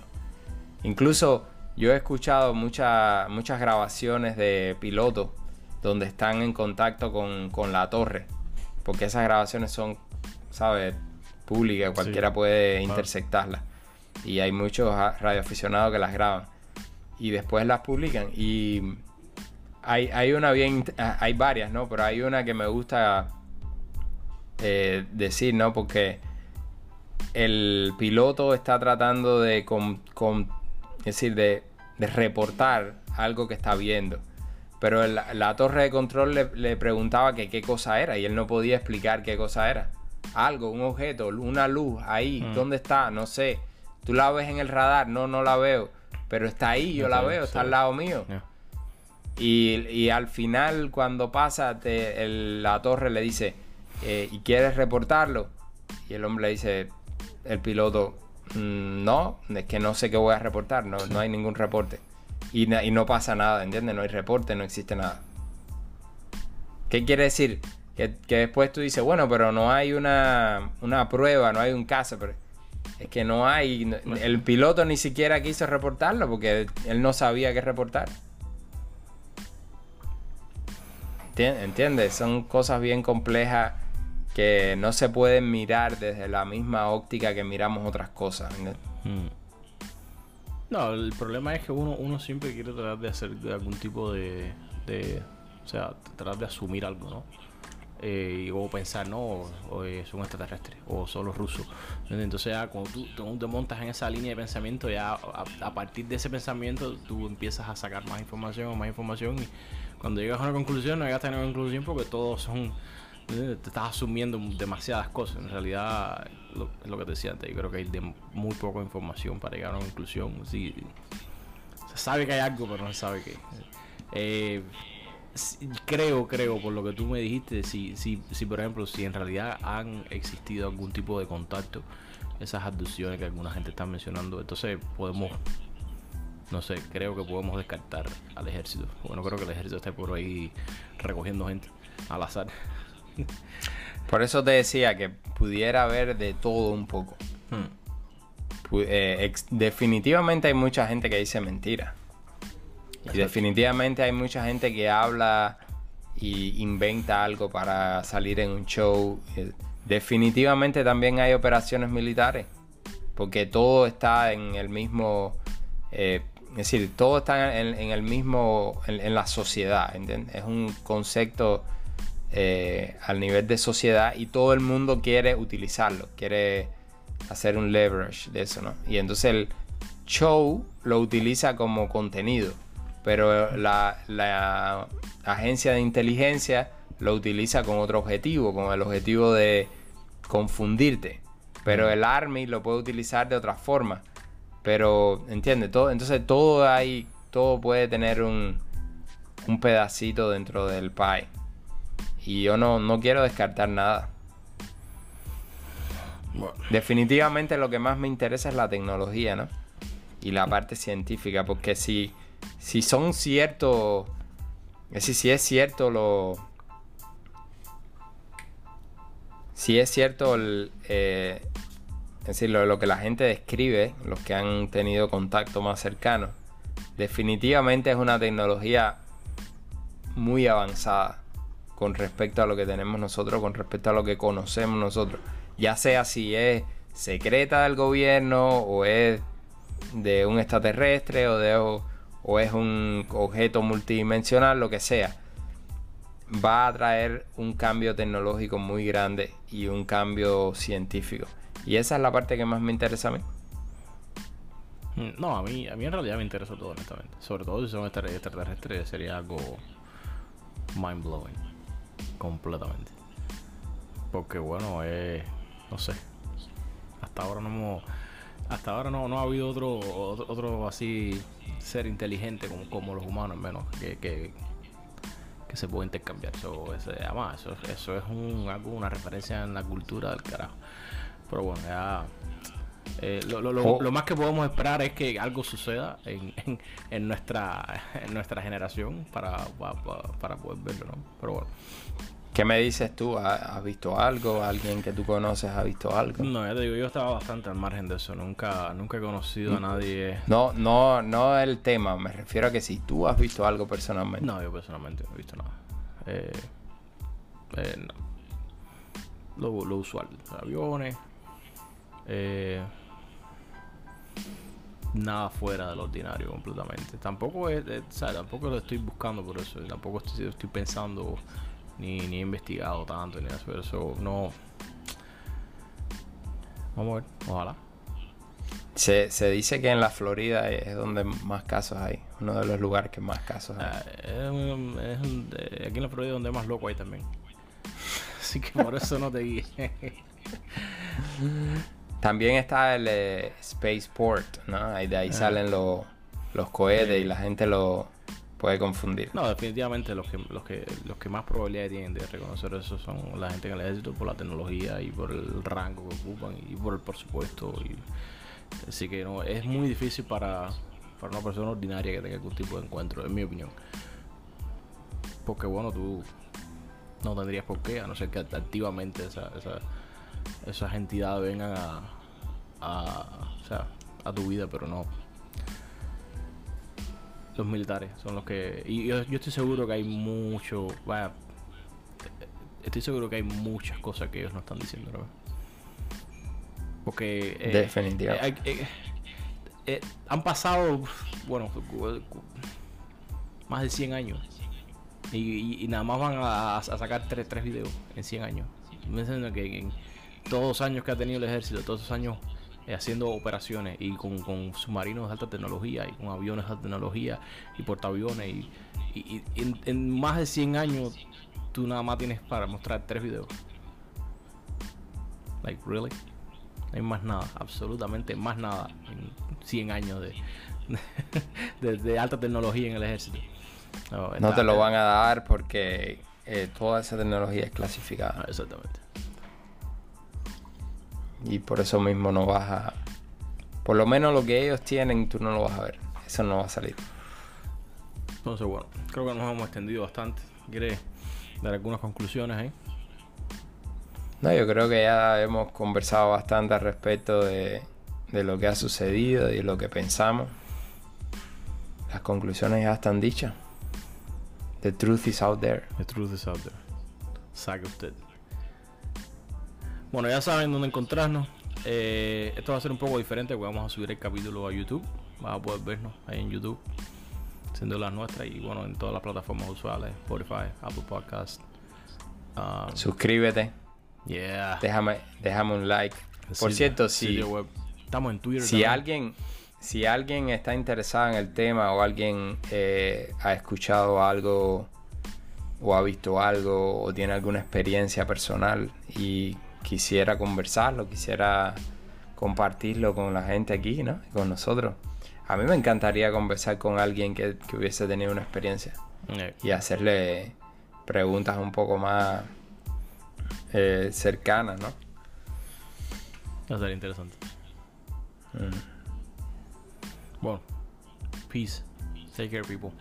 Incluso yo he escuchado muchas muchas grabaciones de pilotos donde están en contacto con, la torre. Porque esas grabaciones son, ¿sabes? Públicas, cualquiera puede interceptarlas. Y hay muchos radioaficionados que las graban. Y después las publican. Y hay, hay una bien. Hay varias, ¿no? Pero hay una que me gusta eh, decir, ¿no? Porque el piloto está tratando de. es decir, de, de reportar algo que está viendo. Pero la, torre de control le, preguntaba que qué cosa era y él no podía explicar qué cosa era. Algo, un objeto, una luz ahí, mm. ¿dónde está? No sé. Tú la ves en el radar, no, no la veo. Pero está ahí, yo la veo, está al lado mío. Y, al final, cuando pasa, la torre le dice, eh, ¿y quieres reportarlo? Y el hombre le dice, el piloto, mm, no, es que no sé qué voy a reportar, no, no hay ningún reporte. Y, no pasa nada, ¿entiendes? No hay reporte, no existe nada. ¿Qué quiere decir? Que, después tú dices, bueno, pero no hay una, prueba, no hay un caso, pero es que no hay, el piloto ni siquiera quiso reportarlo porque él no sabía qué reportar. ¿Entiendes? Son cosas bien complejas que no se pueden mirar desde la misma óptica que miramos otras cosas. No, el problema es que uno, uno siempre quiere tratar de hacer algún tipo de, de o sea, tratar de asumir algo, ¿no? Eh, y o pensar, no, o, son extraterrestres, o son los rusos. Entonces, ya cuando tú, te montas en esa línea de pensamiento, ya a, partir de ese pensamiento, tú empiezas a sacar más información o más información. Y cuando llegas a una conclusión, no llegas a tener una conclusión porque todos son te estás asumiendo demasiadas cosas. En realidad, es lo que te decía antes, yo creo que hay de muy poca información para llegar a una conclusión. Sí, se sabe que hay algo, pero no se sabe qué. Eh, creo, creo, por lo que tú me dijiste, si, si, si por ejemplo, si en realidad han existido algún tipo de contacto, esas abducciones que alguna gente está mencionando, entonces podemos no sé, creo que podemos descartar al ejército. Bueno, creo que el ejército está por ahí recogiendo gente al azar. Por eso te decía que pudiera haber de todo un poco. Hmm. Eh, definitivamente hay mucha gente que dice mentira. Y definitivamente hay mucha gente que habla y inventa algo para salir en un show. Eh, definitivamente también hay operaciones militares. Porque todo está en el mismo. Eh, es decir, todo está en, el mismo. En, la sociedad. Es un concepto eh, al nivel de sociedad y todo el mundo quiere utilizarlo, quiere hacer un leverage de eso, ¿no? Y entonces el show lo utiliza como contenido, pero la, agencia de inteligencia lo utiliza con otro objetivo, con el objetivo de confundirte. Pero el Army lo puede utilizar de otra forma. Pero, ¿entiendes? Todo, entonces todo hay, todo puede tener un, un pedacito dentro del pie. Y yo no, no quiero descartar nada. Definitivamente lo que más me interesa es la tecnología, ¿no? Y la parte científica, porque si, si son ciertos, es decir, si es cierto lo... Si es cierto el, eh, es decir, lo, lo, que la gente describe, los que han tenido contacto más cercano, definitivamente es una tecnología muy avanzada con respecto a lo que tenemos nosotros, con respecto a lo que conocemos nosotros ya sea si es secreta del gobierno o es de un extraterrestre o, es un objeto multidimensional, lo que sea, va a traer un cambio tecnológico muy grande y un cambio científico. Y esa es la parte que más me interesa a mí. Mm, no, a mí, a mí en realidad me interesa todo, honestamente. Sobre todo si son extraterrestres, sería algo mind blowing. Completamente. Porque bueno, es no sé. Hasta ahora no hemos, hasta ahora no, no ha habido otro, otro, así ser inteligente como, como los humanos, menos que, que, se puede intercambiar. Eso, ese, además, eso, eso es un, algo, una referencia en la cultura del carajo. Pero bueno, ya. Eh, lo, lo, oh. lo, más que podemos esperar es que algo suceda en, en, nuestra en nuestra generación para, para, para poder verlo, ¿no? Pero bueno. ¿Qué me dices tú? ¿Has visto algo? ¿Alguien que tú conoces ha visto algo? No, ya te digo, yo estaba bastante al margen de eso. Nunca, nunca he conocido a mm. nadie. No, no, no el tema. Me refiero a que si tú has visto algo personalmente. No, yo personalmente no he visto nada. Eh, eh, no. lo, lo, usual. Aviones. Eh, nada fuera del ordinario completamente. Tampoco es, o sea, tampoco lo estoy buscando por eso. Tampoco estoy, estoy pensando ni, ni he investigado tanto, ni eso, eso no. Vamos a ver, ojalá. Se, se, dice que en la Florida es donde más casos hay, uno de los lugares que más casos hay. Ah, es es aquí en la Florida donde más loco hay también. Así que por eso no te guíes. También está el eh, Spaceport, ¿no? Ahí de ahí ah. salen los, los cohetes y la gente lo, puede confundir. No, definitivamente los que, los que, los que más probabilidad tienen de reconocer eso son la gente en el ejército por la tecnología y por el rango que ocupan y por el presupuesto. Y, así que no, es muy difícil para, para una persona ordinaria que tenga algún tipo de encuentro, en mi opinión. Porque bueno, tú no tendrías por qué, a no ser que activamente esa, esa, esas entidades vengan a, a, o sea, a tu vida, pero no los militares son los que. Y yo, estoy seguro que hay mucho. Vaya, estoy seguro que hay muchas cosas que ellos no están diciendo, ¿no? Porque. Eh, Definitivamente. Eh, eh, han pasado, bueno, más de 100 años. Y, nada más van a, sacar tres, tres videos en 100 años. Me que en todos los años que ha tenido el ejército, todos esos años haciendo operaciones y con, submarinos de alta tecnología y con aviones de alta tecnología y portaaviones y, en, más de 100 años tú nada más tienes para mostrar tres videos. Like, really? No hay más nada, absolutamente más nada en 100 años de, de, alta tecnología en el ejército. No, te lo van a dar porque eh, toda esa tecnología es clasificada. Ah, exactamente y por eso mismo no vas a... Por lo menos lo que ellos tienen tú no lo vas a ver. Eso no va a salir. Entonces bueno, creo que nos hemos extendido bastante. ¿Quieres dar algunas conclusiones ahí? No, yo creo que ya hemos conversado bastante al respecto de, de lo que ha sucedido y lo que pensamos. Las conclusiones ya están dichas. The truth is out there. The truth is out there. Saque usted. Bueno, ya saben dónde encontrarnos. Eh, esto va a ser un poco diferente porque vamos a subir el capítulo a YouTube. Vas a poder vernos ahí en YouTube, siendo las nuestras y bueno, en todas las plataformas usuales: Spotify, Apple Podcast. Um, Suscríbete. Yeah. Déjame, déjame un like. Por cierto, si, estamos en Twitter. Si alguien, si alguien está interesado en el tema o alguien eh, ha escuchado algo o ha visto algo o tiene alguna experiencia personal y quisiera conversarlo, quisiera compartirlo con la gente aquí, ¿no? Con nosotros. A mí me encantaría conversar con alguien que, hubiese tenido una experiencia eh. y hacerle preguntas un poco más eh, cercanas, ¿no? Va a ser interesante. Mm. Bueno, peace. Take care, people.